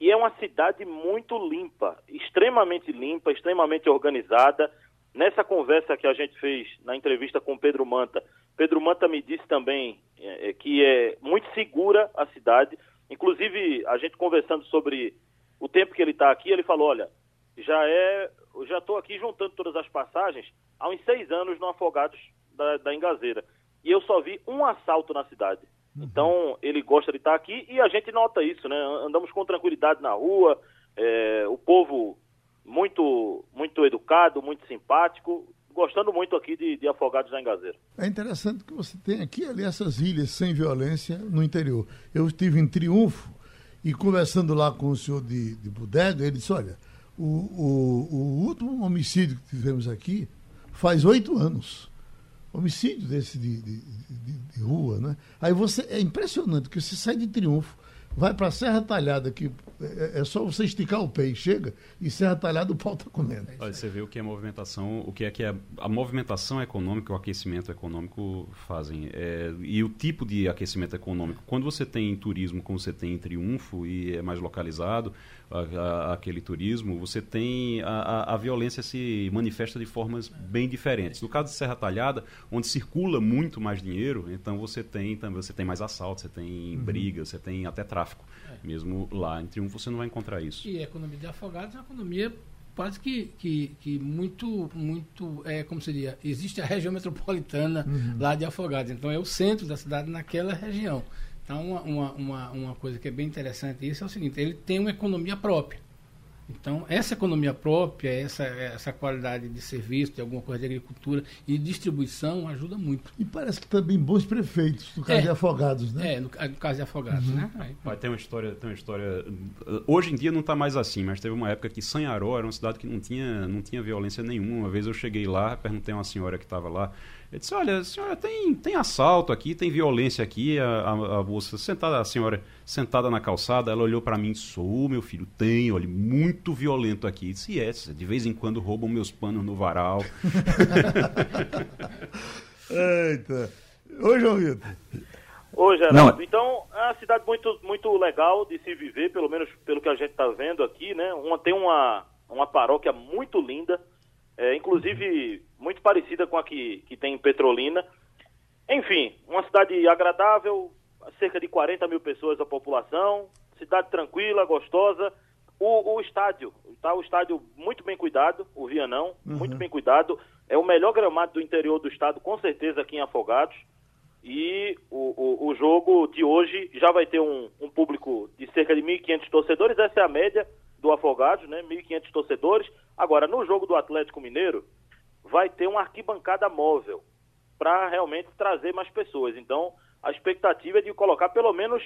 e é uma cidade muito limpa, extremamente limpa, extremamente organizada. Nessa conversa que a gente fez na entrevista com Pedro Manta, Pedro Manta me disse também é, é que é muito segura a cidade. Inclusive, a gente conversando sobre o tempo que ele está aqui, ele falou: olha, já é, já estou aqui juntando todas as passagens há uns seis anos no Afogados da, da Engazeira. E eu só vi um assalto na cidade. Uhum. Então, ele gosta de estar aqui e a gente nota isso, né? Andamos com tranquilidade na rua, é, o povo muito, muito educado, muito simpático, gostando muito aqui de, de Afogados da Engazeira. É interessante que você tem aqui ali essas ilhas sem violência no interior. Eu estive em Triunfo e conversando lá com o senhor de, de Bodega, ele disse, olha, o, o, o último homicídio que tivemos aqui faz oito anos. Homicídio desse de, de, de, de, rua, né? Aí você. É impressionante que você sai de triunfo, vai para Serra Talhada, que é, é, só você esticar o pé e chega, e Serra Talhada o pau está comendo. Olha, você vê o que é movimentação, o que é que é a movimentação econômica, o aquecimento econômico fazem. É, e o tipo de aquecimento econômico. Quando você tem turismo, como você tem em Triunfo, e é mais localizado, a, a, aquele turismo, você tem a, a, violência se manifesta de formas bem diferentes. No caso de Serra Talhada, onde circula muito mais dinheiro, então você tem você tem mais assalto, você tem uhum. briga, você tem até tráfico. É. Mesmo lá em Triunfo você não vai encontrar isso. E a economia de Afogados é uma economia quase que, que, que muito, muito é, como seria, existe a região metropolitana uhum. lá de Afogados, então é o centro da cidade naquela região. Então, uma, uma, uma coisa que é bem interessante isso é o seguinte, ele tem uma economia própria. Então, essa economia própria, essa, essa qualidade de serviço, de alguma coisa de agricultura e distribuição ajuda muito. E parece que também bons prefeitos, no caso é, de Afogados, né? É, no, no caso de Afogados, uhum. né? Aí, Vai ter uma história, tem uma história. Hoje em dia não está mais assim, mas teve uma época que Sanharó era uma cidade que não tinha, não tinha violência nenhuma. Uma vez eu cheguei lá, perguntei a uma senhora que estava lá, ele disse, olha, senhora, tem, tem assalto aqui, tem violência aqui, a, a, a moça sentada, a senhora sentada na calçada, ela olhou para mim, sou meu filho, tem, olha, muito violento aqui. Disse, é, de vez em quando roubam meus panos no varal. Eita. Oi, João Vitor. Oi, Geraldo. Não. Então, é uma cidade muito, muito legal de se viver, pelo menos pelo que a gente está vendo aqui, né? Uma, tem uma, uma paróquia muito linda, é, inclusive muito parecida com a que, que tem em Petrolina. Enfim, uma cidade agradável, cerca de 40 mil pessoas a população, cidade tranquila, gostosa. O, o estádio, tá? O estádio muito bem cuidado, o Vianão, uhum. muito bem cuidado. É o melhor gramado do interior do estado, com certeza, aqui em Afogados. E o, o, o jogo de hoje já vai ter um, um público de cerca de 1.500 torcedores, essa é a média do Afogados, né? 1.500 torcedores. Agora, no jogo do Atlético Mineiro, vai ter uma arquibancada móvel para realmente trazer mais pessoas. Então, a expectativa é de colocar pelo menos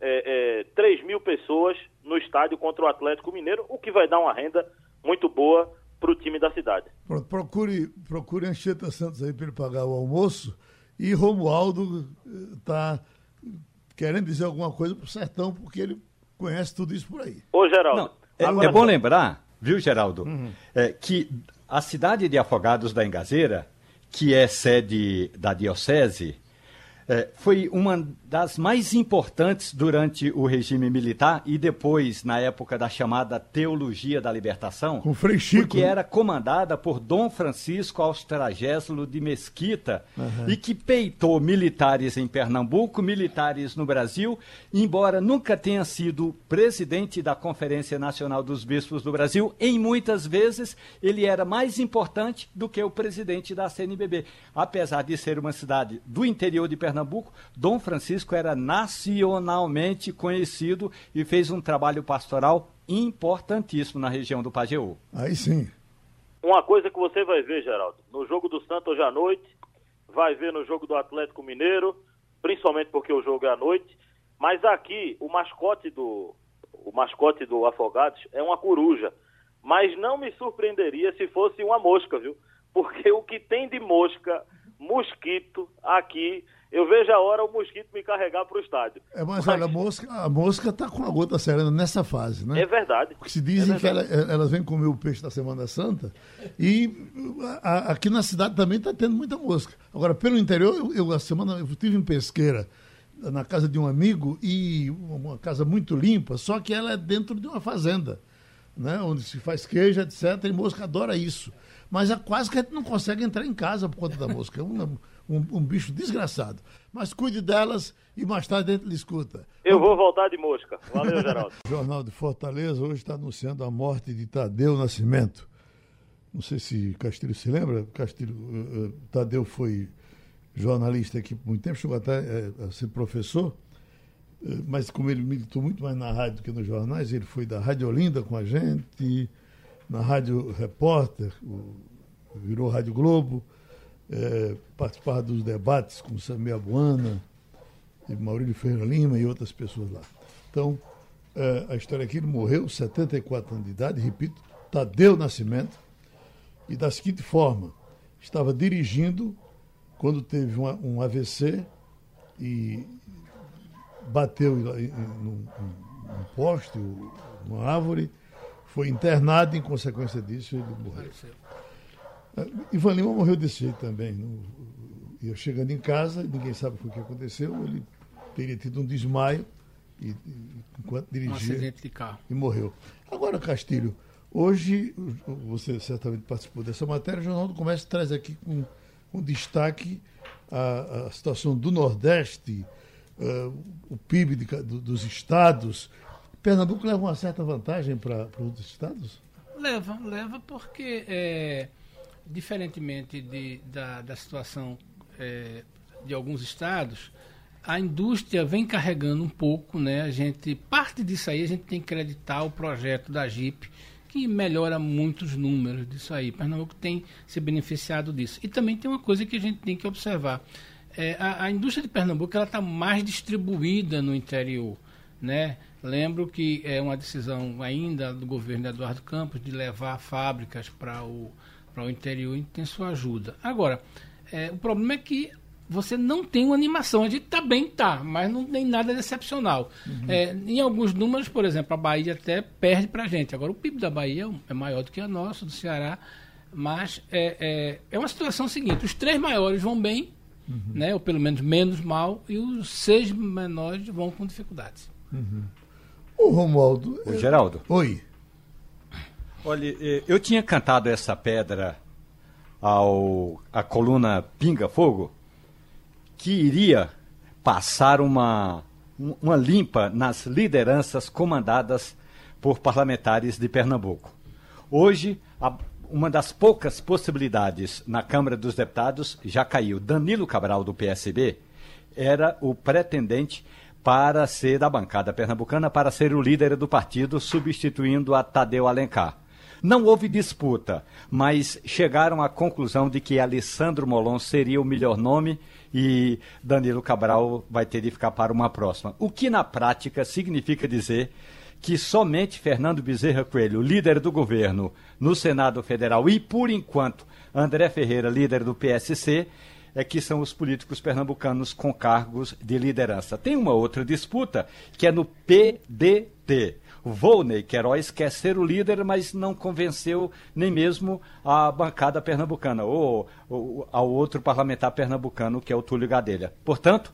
é, é, 3 mil pessoas no estádio contra o Atlético Mineiro, o que vai dar uma renda muito boa para o time da cidade. Procure, procure Anchieta Santos aí para ele pagar o almoço. E Romualdo está eh, querendo dizer alguma coisa para o Sertão, porque ele conhece tudo isso por aí. Ô, Geraldo. Não, é, é, bom lembrar, viu, Geraldo, uhum. é, que a cidade de Afogados da Engazeira, que é sede da Diocese, é, foi uma das mais importantes durante o regime militar e depois, na época da chamada Teologia da Libertação, Com Frei Chico, porque era comandada por Dom Francisco Austragésilo de Mesquita uhum. e que peitou militares em Pernambuco, militares no Brasil, embora nunca tenha sido presidente da Conferência Nacional dos Bispos do Brasil, em muitas vezes ele era mais importante do que o presidente da CNBB. Apesar de ser uma cidade do interior de Pernambuco, Dom Francisco Francisco era nacionalmente conhecido e fez um trabalho pastoral importantíssimo na região do Pajeú. Aí sim. Uma coisa que você vai ver, Geraldo, no jogo do Santos hoje à noite, vai ver no jogo do Atlético Mineiro, principalmente porque o jogo é à noite, mas aqui o mascote do o mascote do Afogados é uma coruja, mas não me surpreenderia se fosse uma mosca, viu? Porque o que tem de mosca, mosquito aqui eu vejo a hora o mosquito me carregar para o estádio. É, mas, mas, olha, a mosca, a mosca tá com a gota serena nessa fase, né? É verdade. Porque se dizem é que ela, elas vêm comer o peixe da Semana Santa e a, aqui na cidade também está tendo muita mosca. Agora, pelo interior, eu, eu, a semana eu estive em pesqueira na casa de um amigo e uma casa muito limpa, só que ela é dentro de uma fazenda, né? Onde se faz queijo, etc. E mosca adora isso. Mas é quase que a gente não consegue entrar em casa por conta da mosca. É uma, um, um, bicho desgraçado. Mas cuide delas e mais tarde a gente lhe escuta. Eu vou voltar de mosca. Valeu, Geraldo. o Jornal de Fortaleza hoje está anunciando a morte de Tadeu Nascimento. Não sei se Castilho se lembra. Castilho, uh, Tadeu foi jornalista aqui por muito tempo, chegou até uh, a ser professor. Mas como ele militou muito mais na rádio do que nos jornais, ele foi da Rádio Olinda com a gente, na Rádio Repórter, virou Rádio Globo, é, participar dos debates com Samir Abuana, e Maurílio Ferreira Lima e outras pessoas lá. Então, é, a história aqui, ele morreu, 74 anos de idade, repito, Tadeu Nascimento, e da seguinte forma, estava dirigindo quando teve uma, um AVC e bateu num, poste, uma árvore, foi internado e, em consequência disso, ele morreu. Ivan Lima morreu desse jeito também. No, eu chegando em casa, ninguém sabe o que aconteceu, ele teria tido um desmaio e, enquanto dirigia um de carro. e morreu. Agora, Castilho, hoje você certamente participou dessa matéria, o Jornal do Comércio traz aqui com, com destaque a, a, situação do Nordeste, uh, o PIB de, do, dos estados. Pernambuco leva uma certa vantagem para os estados? Leva, leva porque é, diferentemente de, da, da situação é, de alguns estados, a indústria vem carregando um pouco, né? A gente parte disso aí a gente tem que acreditar o projeto da Jeep que melhora muitos números disso aí. Pernambuco tem se beneficiado disso. E também tem uma coisa que a gente tem que observar. É, a, a, indústria de Pernambuco ela está mais distribuída no interior, né? Lembro que é uma decisão ainda do governo Eduardo Campos de levar fábricas para o para o interior e tem sua ajuda. Agora, é, o problema é que você não tem uma animação. A gente tá bem, tá, mas não tem nada de excepcional. Uhum. É, em alguns números, por exemplo, a Bahia até perde para a gente. Agora, o PIB da Bahia é maior do que a nossa, do Ceará, mas é, é, é uma situação seguinte: os três maiores vão bem, uhum. né, ou pelo menos menos mal, e os seis menores vão com dificuldades. Uhum. O Romualdo. O Geraldo. Oi. Olha, eh, eu tinha cantado essa pedra ao a coluna Pinga Fogo que iria passar uma, uma limpa nas lideranças comandadas por parlamentares de Pernambuco. Hoje, a, uma das poucas possibilidades na Câmara dos Deputados já caiu. Danilo Cabral, do PSB, era o pretendente para ser da bancada pernambucana, para ser o líder do partido, substituindo a Tadeu Alencar. Não houve disputa, mas chegaram à conclusão de que Alessandro Molon seria o melhor nome e Danilo Cabral vai ter de ficar para uma próxima. O que na prática significa dizer que somente Fernando Bezerra Coelho, líder do governo no Senado Federal, e por enquanto André Ferreira, líder do PSC, é que são os políticos pernambucanos com cargos de liderança. Tem uma outra disputa que é no PDT. Volney Queiroz quer ser o líder, mas não convenceu nem mesmo a bancada pernambucana, ou, ou ao outro parlamentar pernambucano, que é o Túlio Gadelha. Portanto,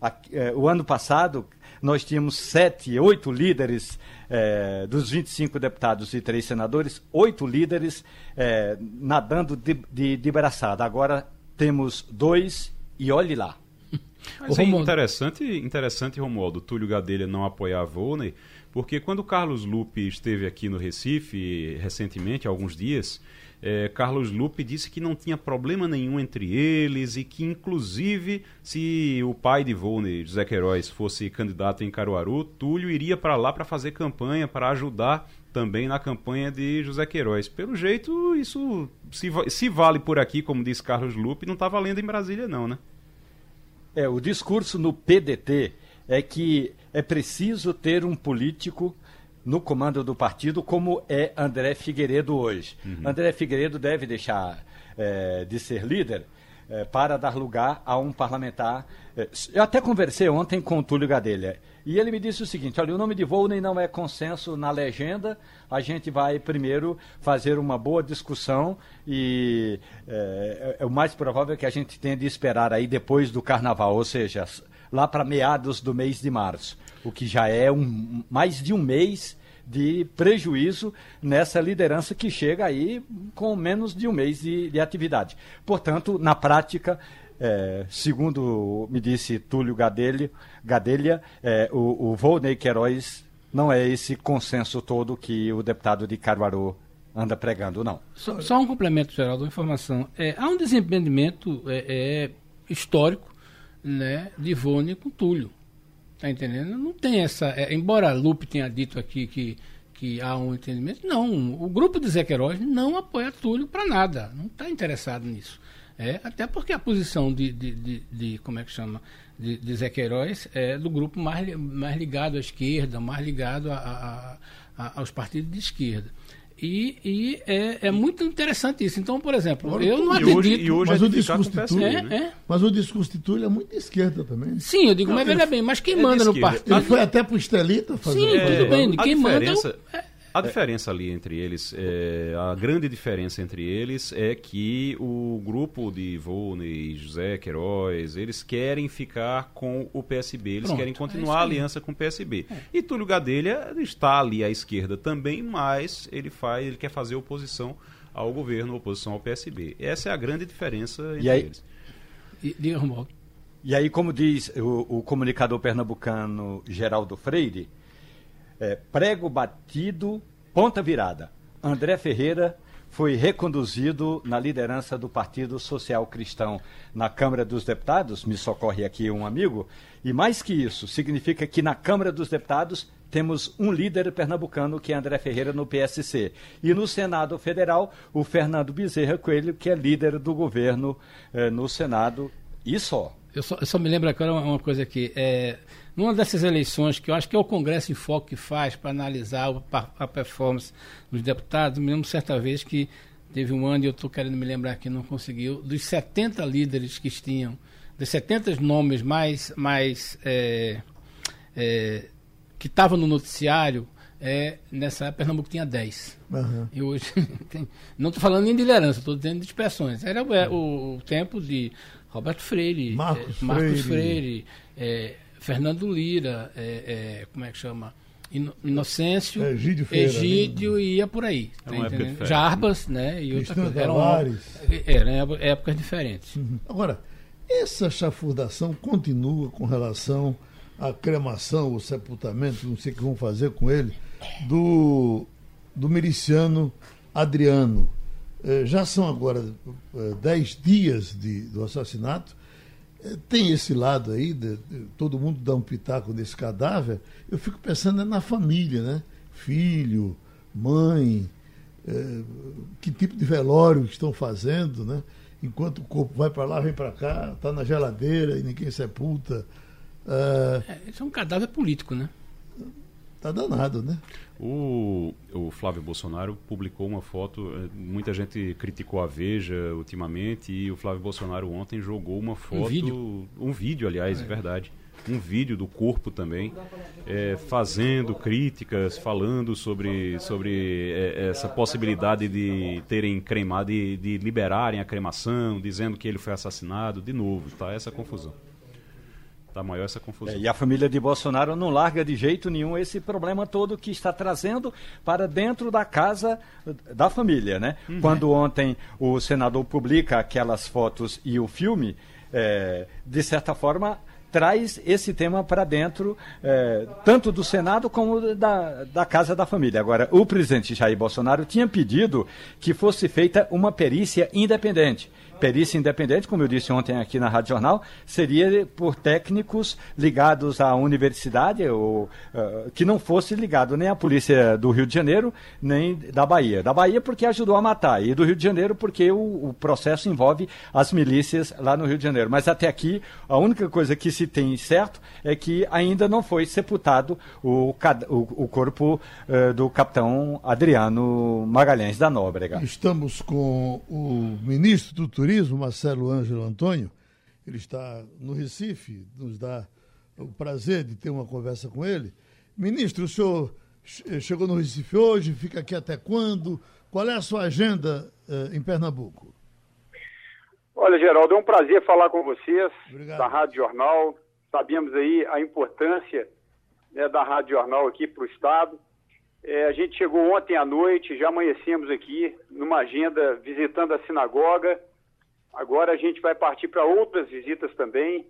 a, eh, o ano passado, nós tínhamos sete, oito líderes, eh, dos 25 deputados e três senadores, oito líderes eh, nadando de, de, de braçada. Agora temos dois e olhe lá. Mas é interessante, interessante, Romualdo, Túlio Gadelha não apoiar a Volney, porque quando o Carlos Lupe esteve aqui no Recife recentemente, há alguns dias, é, Carlos Lupe disse que não tinha problema nenhum entre eles e que, inclusive, se o pai de Volney, José Queiroz, fosse candidato em Caruaru, Túlio iria para lá para fazer campanha, para ajudar também na campanha de José Queiroz. Pelo jeito, isso se, se vale por aqui, como diz Carlos Lupe, não está valendo em Brasília, não, né? É, o discurso no PDT é que é preciso ter um político no comando do partido como é André Figueiredo hoje. Uhum. André Figueiredo deve deixar é, de ser líder é, para dar lugar a um parlamentar. É, eu até conversei ontem com o Túlio Gadelha. E ele me disse o seguinte: olha, o nome de Volney não é consenso na legenda, a gente vai primeiro fazer uma boa discussão e é, é, o mais provável é que a gente tenha de esperar aí depois do carnaval, ou seja, lá para meados do mês de março, o que já é um, mais de um mês de prejuízo nessa liderança que chega aí com menos de um mês de, de atividade. Portanto, na prática, é, segundo me disse Túlio Gadelha, Gadelha é, o, o Volney Queiroz não é esse consenso todo que o deputado de Caruaru anda pregando, não. Só, só um complemento, Geraldo, uma informação. É, há um desentendimento é, é, histórico né, de Volney com Túlio. Tá entendendo? Não tem essa. É, embora Lupe tenha dito aqui que, que há um entendimento, não. O grupo de Queiroz não apoia Túlio para nada. Não está interessado nisso. É, até porque a posição de, de, de, de como é que chama? De, de Queiroz é do grupo mais, mais ligado à esquerda, mais ligado a, a, a, aos partidos de esquerda. E, e é, é, muito interessante isso. Então, por exemplo, Agora, eu não acredito. Hoje, e hoje mas, é o discurso de Túlio, é, né? é. mas o discurso de Túlio é muito de esquerda também. Sim, eu digo, não, mas veja bem, mas quem é manda no partido. Ele foi até pro Estelita fazer Sim, tudo bem. Quem manda. É, a diferença ali entre eles, é, a grande diferença entre eles é que o grupo de Volney, José Queiroz, eles querem ficar com o PSB, eles Pronto, querem continuar é a aliança com o PSB. É. E Túlio Gadelha está ali à esquerda também, mas ele faz, ele quer fazer oposição ao governo, oposição ao PSB. Essa é a grande diferença entre e aí, eles. E, e aí, como diz o, o comunicador pernambucano Geraldo Freire, é, prego batido, ponta virada. André Ferreira foi reconduzido na liderança do Partido Social Cristão na Câmara dos Deputados, me socorre aqui um amigo, e mais que isso, significa que na Câmara dos Deputados temos um líder pernambucano, que é André Ferreira, no PSC. E no Senado Federal, o Fernando Bezerra Coelho, que é líder do governo eh, no Senado, e só. Eu só, eu só me lembro agora uma, coisa aqui. É, numa dessas eleições, que eu acho que é o Congresso em Foco que faz para analisar a, performance dos deputados, me lembro certa vez que teve um ano, e eu estou querendo me lembrar que não conseguiu, dos 70 líderes que tinham, dos 70 nomes mais, mais é, é, que estavam no noticiário, é, nessa época Pernambuco tinha 10. Uhum. E hoje tem, não estou falando nem de liderança, estou dizendo de expressões. Era o, é, o, o tempo de Roberto Freire, Marcos, é, Marcos Freire, Freire é, Fernando Lira, é, é, como é que chama? Inocêncio, Egídio, Feira, Egídio né? e ia por aí. Tá Jarbas, né? E outra coisa. Eram, eram épocas diferentes. Uhum. Agora, essa chafurdação continua com relação à cremação, o sepultamento, não sei o que vão fazer com ele, do, do miliciano Adriano. Eh, já são agora eh, dez dias de, do assassinato tem esse lado aí, de, de, todo mundo dá um pitaco nesse cadáver, eu fico pensando na família, né? Filho, mãe, é, que tipo de velório estão fazendo, né? Enquanto o corpo vai para lá, vem para cá, está na geladeira e ninguém sepulta. É, é, isso é um cadáver político, né? Tá danado, né? O, o Flávio Bolsonaro publicou uma foto, eh, muita gente criticou a Veja ultimamente, e o Flávio Bolsonaro ontem jogou uma foto. Um vídeo, um vídeo aliás, é verdade. Um vídeo do corpo também, é, fazendo críticas, falando sobre, sobre é, essa possibilidade de terem cremado, de, de liberarem a cremação, dizendo que ele foi assassinado, de novo, tá? Essa confusão. Está maior essa confusão. É, e a família de Bolsonaro não larga de jeito nenhum esse problema todo que está trazendo para dentro da casa da família, né? Uhum. Quando ontem o senador publica aquelas fotos e o filme, é, de certa forma traz esse tema para dentro, é, tanto do Senado como da, da Casa da Família. Agora, o presidente Jair Bolsonaro tinha pedido que fosse feita uma perícia independente perícia independente, como eu disse ontem aqui na Rádio Jornal, seria por técnicos ligados à universidade, ou uh, que não fosse ligado nem à polícia do Rio de Janeiro, nem da Bahia. Da Bahia porque ajudou a matar, e do Rio de Janeiro porque o, o processo envolve as milícias lá no Rio de Janeiro. Mas até aqui, a única coisa que se tem certo é que ainda não foi sepultado o, o, o corpo uh, do capitão Adriano Magalhães da Nóbrega. Estamos com o ministro do Turismo Turismo, Marcelo Ângelo Antônio. Ele está no Recife, nos dá o prazer de ter uma conversa com ele. Ministro, o senhor chegou no Recife hoje, fica aqui até quando? Qual é a sua agenda uh, em Pernambuco? Olha, Geraldo, é um prazer falar com vocês Obrigado. da Rádio Jornal. Sabemos aí a importância né, da Rádio Jornal aqui para o Estado. É, a gente chegou ontem à noite, já amanhecemos aqui numa agenda visitando a sinagoga. Agora a gente vai partir para outras visitas também.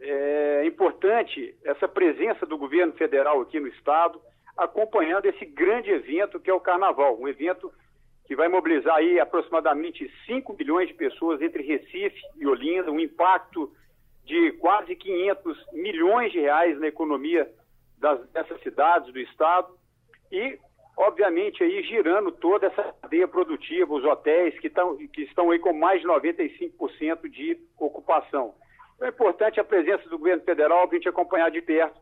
É importante essa presença do governo federal aqui no Estado, acompanhando esse grande evento que é o Carnaval, um evento que vai mobilizar aí aproximadamente 5 milhões de pessoas entre Recife e Olinda, um impacto de quase 500 milhões de reais na economia das, dessas cidades, do estado, e, obviamente, aí girando toda essa cadeia produtiva, os hotéis que, tão, que estão aí com mais de 95% de ocupação. Então, é importante a presença do governo federal para a gente acompanhar de perto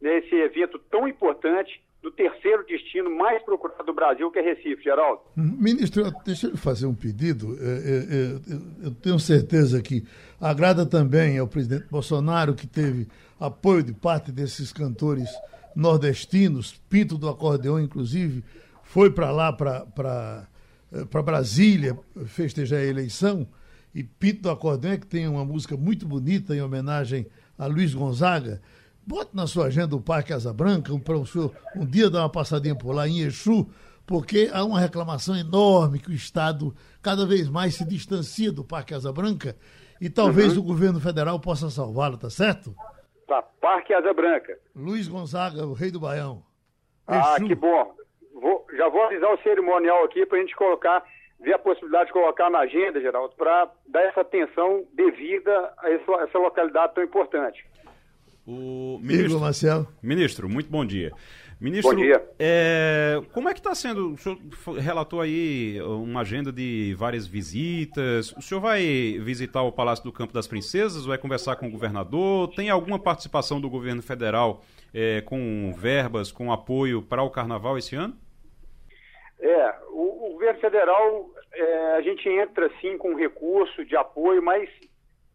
nesse evento tão importante do terceiro destino mais procurado do Brasil, que é Recife, Geraldo. Ministro, deixa eu fazer um pedido. É, é, é, eu tenho certeza que agrada também ao presidente Bolsonaro, que teve apoio de parte desses cantores nordestinos, Pinto do Acordeão, inclusive, foi para lá, para Brasília, festejar a eleição. E Pinto do Acordeão é que tem uma música muito bonita em homenagem a Luiz Gonzaga. Bote na sua agenda o Parque Asa Branca, para o senhor um dia dar uma passadinha por lá em Exu, porque há uma reclamação enorme que o Estado cada vez mais se distancia do Parque Asa Branca e talvez uhum. o governo federal possa salvá-lo, tá certo? Tá, Parque Asa Branca. Luiz Gonzaga, o rei do Baião. Ah, Exu. que bom. Vou, já vou avisar o cerimonial aqui para a gente colocar, ver a possibilidade de colocar na agenda, Geraldo, para dar essa atenção devida a essa, essa localidade tão importante. O ministro, Igor Marcelo. Ministro, muito bom dia. Ministro, bom dia. É, como é que está sendo? O senhor relatou aí uma agenda de várias visitas. O senhor vai visitar o Palácio do Campo das Princesas? Vai conversar com o governador? Tem alguma participação do governo federal é, com verbas, com apoio para o carnaval esse ano? É, o, o governo federal, é, a gente entra sim com recurso de apoio, mas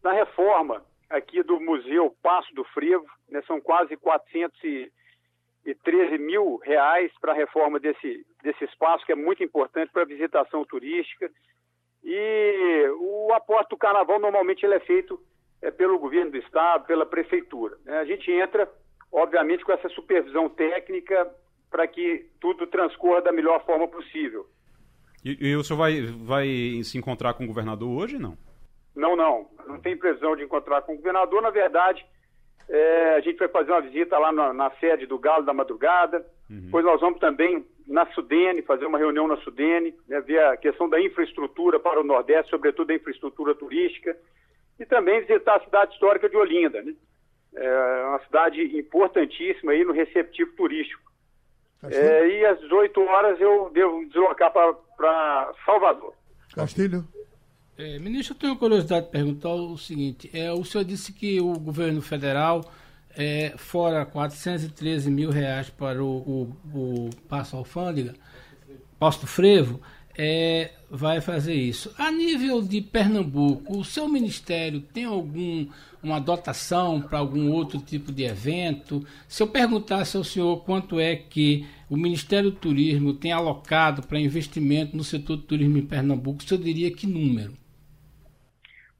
na reforma aqui do Museu Passo do Frevo, né, são quase 413 mil reais para a reforma desse, desse espaço, que é muito importante para a visitação turística. E o aporte do carnaval normalmente ele é feito é, pelo governo do estado, pela prefeitura. Né? A gente entra, obviamente, com essa supervisão técnica para que tudo transcorra da melhor forma possível. E, e o senhor vai, vai se encontrar com o governador hoje, não? Não, não. Não tem previsão de encontrar com o governador. Na verdade, é, a gente vai fazer uma visita lá na, na sede do Galo da Madrugada. Uhum. Depois nós vamos também na Sudene, fazer uma reunião na Sudene, né, ver a questão da infraestrutura para o Nordeste, sobretudo a infraestrutura turística. E também visitar a cidade histórica de Olinda, né? É uma cidade importantíssima aí no receptivo turístico. É, e às 18 horas eu devo deslocar para Salvador. Castilho. É, ministro, eu tenho curiosidade de perguntar o seguinte: é, o senhor disse que o governo federal, é, fora 413 mil reais para o, o, o Passo Alfândega, Passo Frevo, é, vai fazer isso. A nível de Pernambuco, o seu ministério tem algum uma dotação para algum outro tipo de evento? Se eu perguntasse ao senhor quanto é que o Ministério do Turismo tem alocado para investimento no setor do turismo em Pernambuco, o senhor diria que número?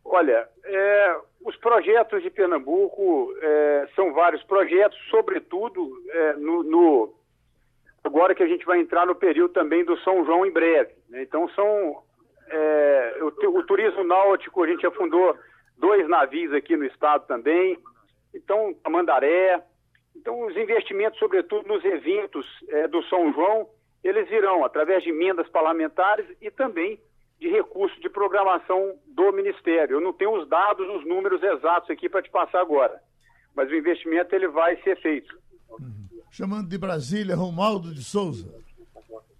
Olha, é, os projetos de Pernambuco é, são vários projetos, sobretudo é, no, no, agora que a gente vai entrar no período também do São João em breve. Né? Então são é, o, o, turismo náutico, a gente afundou dois navios aqui no estado também. Então, a Mandaré. Então, os investimentos, sobretudo nos eventos é, do São João, eles virão através de emendas parlamentares e também de recurso de programação do Ministério. Eu não tenho os dados, os números exatos aqui para te passar agora, mas o investimento ele vai ser feito. Uhum. Chamando de Brasília, Romaldo de Souza.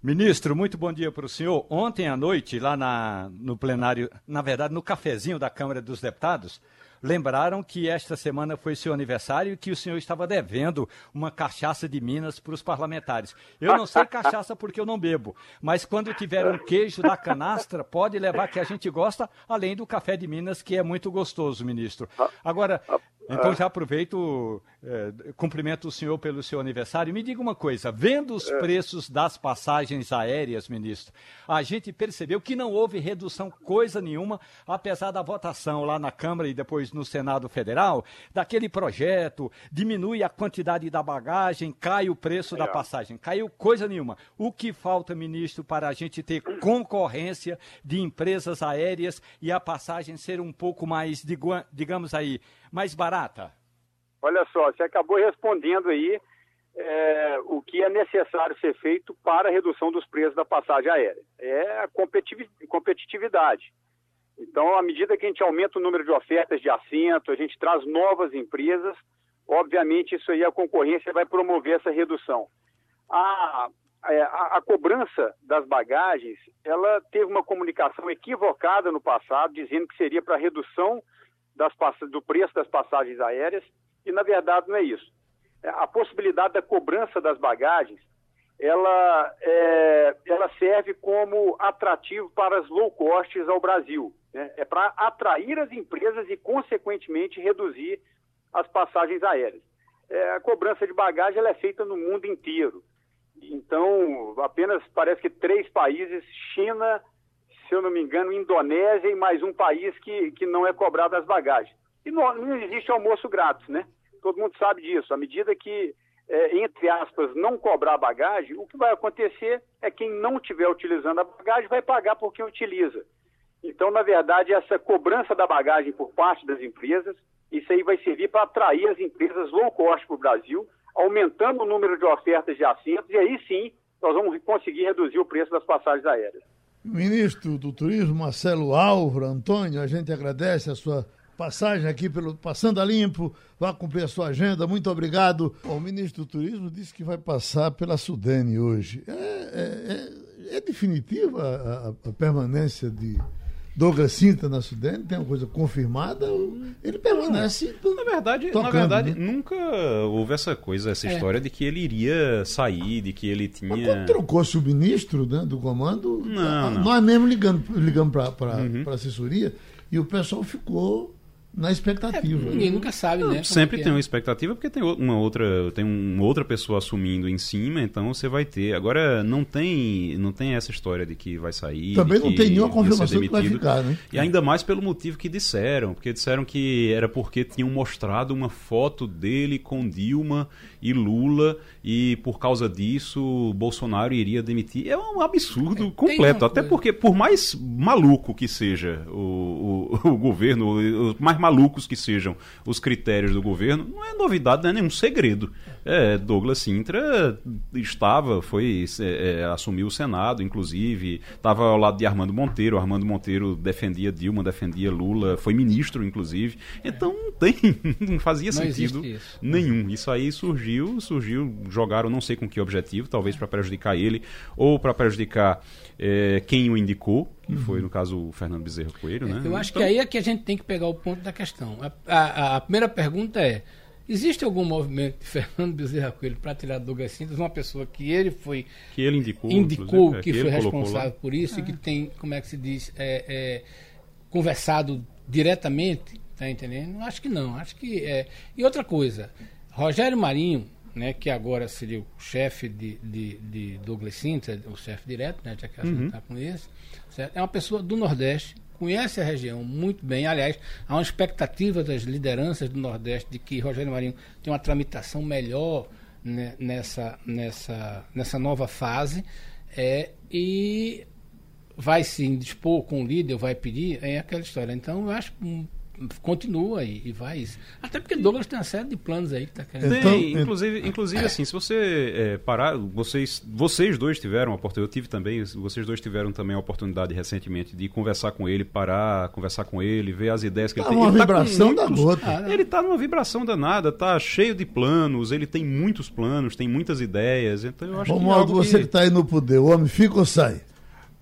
Ministro, muito bom dia para o senhor. Ontem à noite, lá na, no plenário, na verdade, no cafezinho da Câmara dos Deputados, lembraram que esta semana foi seu aniversário e que o senhor estava devendo uma cachaça de Minas para os parlamentares. Eu não sei cachaça porque eu não bebo, mas quando tiver um queijo da canastra, pode levar que a gente gosta, além do café de Minas, que é muito gostoso, ministro. Agora, então já aproveito, é, cumprimento o senhor pelo seu aniversário. Me diga uma coisa, vendo os é. preços das passagens aéreas, ministro, a gente percebeu que não houve redução coisa nenhuma, apesar da votação lá na Câmara e depois no Senado Federal, daquele projeto, diminui a quantidade da bagagem, cai o preço da passagem, caiu coisa nenhuma. O que falta, ministro, para a gente ter concorrência de empresas aéreas e a passagem ser um pouco mais, digamos aí, mais barata? Olha só, você acabou respondendo aí é, o que é necessário ser feito para a redução dos preços da passagem aérea. É a competitividade. Então, à medida que a gente aumenta o número de ofertas de assento, a gente traz novas empresas, obviamente isso aí a concorrência vai promover essa redução. A, é, a, a, cobrança das bagagens, ela teve uma comunicação equivocada no passado, dizendo que seria para redução das, do preço das passagens aéreas, e na verdade não é isso. É, a possibilidade da cobrança das bagagens, ela, é, ela serve como atrativo para as low costs ao Brasil. Né? É para atrair as empresas e, consequentemente, reduzir as passagens aéreas. É, a cobrança de bagagem ela é feita no mundo inteiro. Então, apenas parece que três países, China, se eu não me engano, Indonésia e mais um país que, que não é cobrado as bagagens. E não, não existe almoço grátis, né? Todo mundo sabe disso. À medida que, é, entre aspas, não cobrar bagagem, o que vai acontecer é quem não estiver utilizando a bagagem vai pagar por quem utiliza. Então, na verdade, essa cobrança da bagagem por parte das empresas, isso aí vai servir para atrair as empresas low cost para o Brasil, aumentando o número de ofertas de assentos, e aí sim nós vamos conseguir reduzir o preço das passagens aéreas. Ministro do Turismo, Marcelo Álvaro Antônio, a gente agradece a sua passagem aqui pelo Passando a Limpo, vá cumprir a sua agenda, muito obrigado. O ministro do Turismo disse que vai passar pela Sudene hoje. É, é, é, é definitiva a, a, permanência de Douglas Cinta na Sudene? Tem uma coisa confirmada? Ele permanece. Na verdade, tocando, na verdade né? nunca houve essa coisa, essa é. história de que ele iria sair, de que ele tinha. Mas quando trocou-se o ministro né, do comando, não, não. nós mesmo ligando, ligamos para uhum. a assessoria e o pessoal ficou na expectativa. É, ninguém nunca sabe, não, né? Sempre tem é. uma expectativa porque tem uma outra, tem uma outra pessoa assumindo em cima, então você vai ter. Agora não tem, não tem essa história de que vai sair. Também não tem nenhuma confirmação que vai ficar, né? E ainda mais pelo motivo que disseram, porque disseram que era porque tinham mostrado uma foto dele com Dilma e Lula e por causa disso Bolsonaro iria demitir. É um absurdo é, completo, até porque por mais maluco que seja o, o, o governo, mais malucos que sejam os critérios do governo, não é novidade, não é nenhum segredo. É, Douglas Sintra estava, foi é, é, assumiu o Senado, inclusive, estava ao lado de Armando Monteiro. Armando Monteiro defendia Dilma, defendia Lula, foi ministro, inclusive. Então não tem, não fazia não sentido isso. nenhum. Isso aí surgiu, surgiu, jogaram não sei com que objetivo, talvez para prejudicar ele ou para prejudicar é, quem o indicou, que uhum. foi, no caso, o Fernando Bezerra Coelho, né? Eu acho então... que aí é que a gente tem que pegar o ponto da questão. A, a, a primeira pergunta é Existe algum movimento de Fernando Bezerra Coelho para tirar Douglas Cintas, uma pessoa que ele foi. Que ele indicou. Indicou é, que, que foi responsável por isso é. e que tem, como é que se diz, é, é, conversado diretamente, tá entendendo? Acho que não. Acho que. É... E outra coisa, Rogério Marinho, né, que agora seria o chefe de, de, de Douglas Cintas, o chefe direto, né, já que uhum. está com esse, certo? é uma pessoa do Nordeste conhece a região muito bem. Aliás, há uma expectativa das lideranças do Nordeste de que Rogério Marinho tem uma tramitação melhor né, nessa, nessa, nessa nova fase. É, e vai se indispor com o líder, vai pedir, é aquela história. Então, eu acho continua e, e vai. Até porque Douglas tem uma série de planos aí que está querendo. Tem, então, inclusive, inclusive assim, se você é, parar, vocês, vocês dois tiveram a oportunidade, eu tive também, vocês dois tiveram também a oportunidade recentemente de conversar com ele, parar, conversar com ele, ver as ideias que tá ele tem. Uma ele vibração tá da gota. Ele está numa vibração danada, tá cheio de planos, ele tem muitos planos, tem muitas ideias, então eu acho Romualdo, que. É você que está aí no poder, o homem fica ou sai?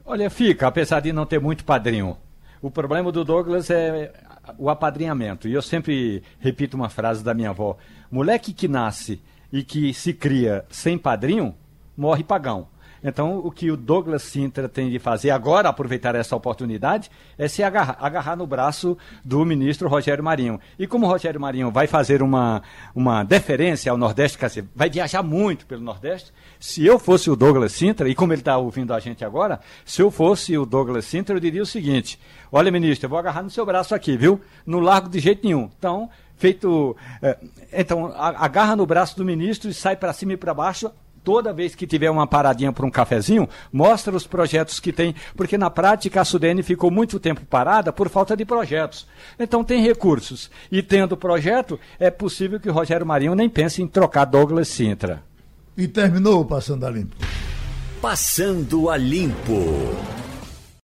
Olha, fica, apesar de não ter muito padrinho. O problema do Douglas é o apadrinhamento. E eu sempre repito uma frase da minha avó: moleque que nasce e que se cria sem padrinho, morre pagão. Então, o que o Douglas Sintra tem de fazer agora, aproveitar essa oportunidade, é se agarrar, agarrar no braço do ministro Rogério Marinho. E como o Rogério Marinho vai fazer uma, uma deferência ao Nordeste, quer dizer, vai viajar muito pelo Nordeste, se eu fosse o Douglas Sintra, e como ele está ouvindo a gente agora, se eu fosse o Douglas Sintra, eu diria o seguinte: olha, ministro, eu vou agarrar no seu braço aqui, viu? No largo de jeito nenhum. Então, feito. É, então, agarra no braço do ministro e sai para cima e para baixo, toda vez que tiver uma paradinha para um cafezinho, mostra os projetos que tem, porque na prática a Sudene ficou muito tempo parada por falta de projetos. Então tem recursos. E tendo projeto, é possível que o Rogério Marinho nem pense em trocar Douglas Sintra. E terminou o Passando a Limpo. Passando a Limpo.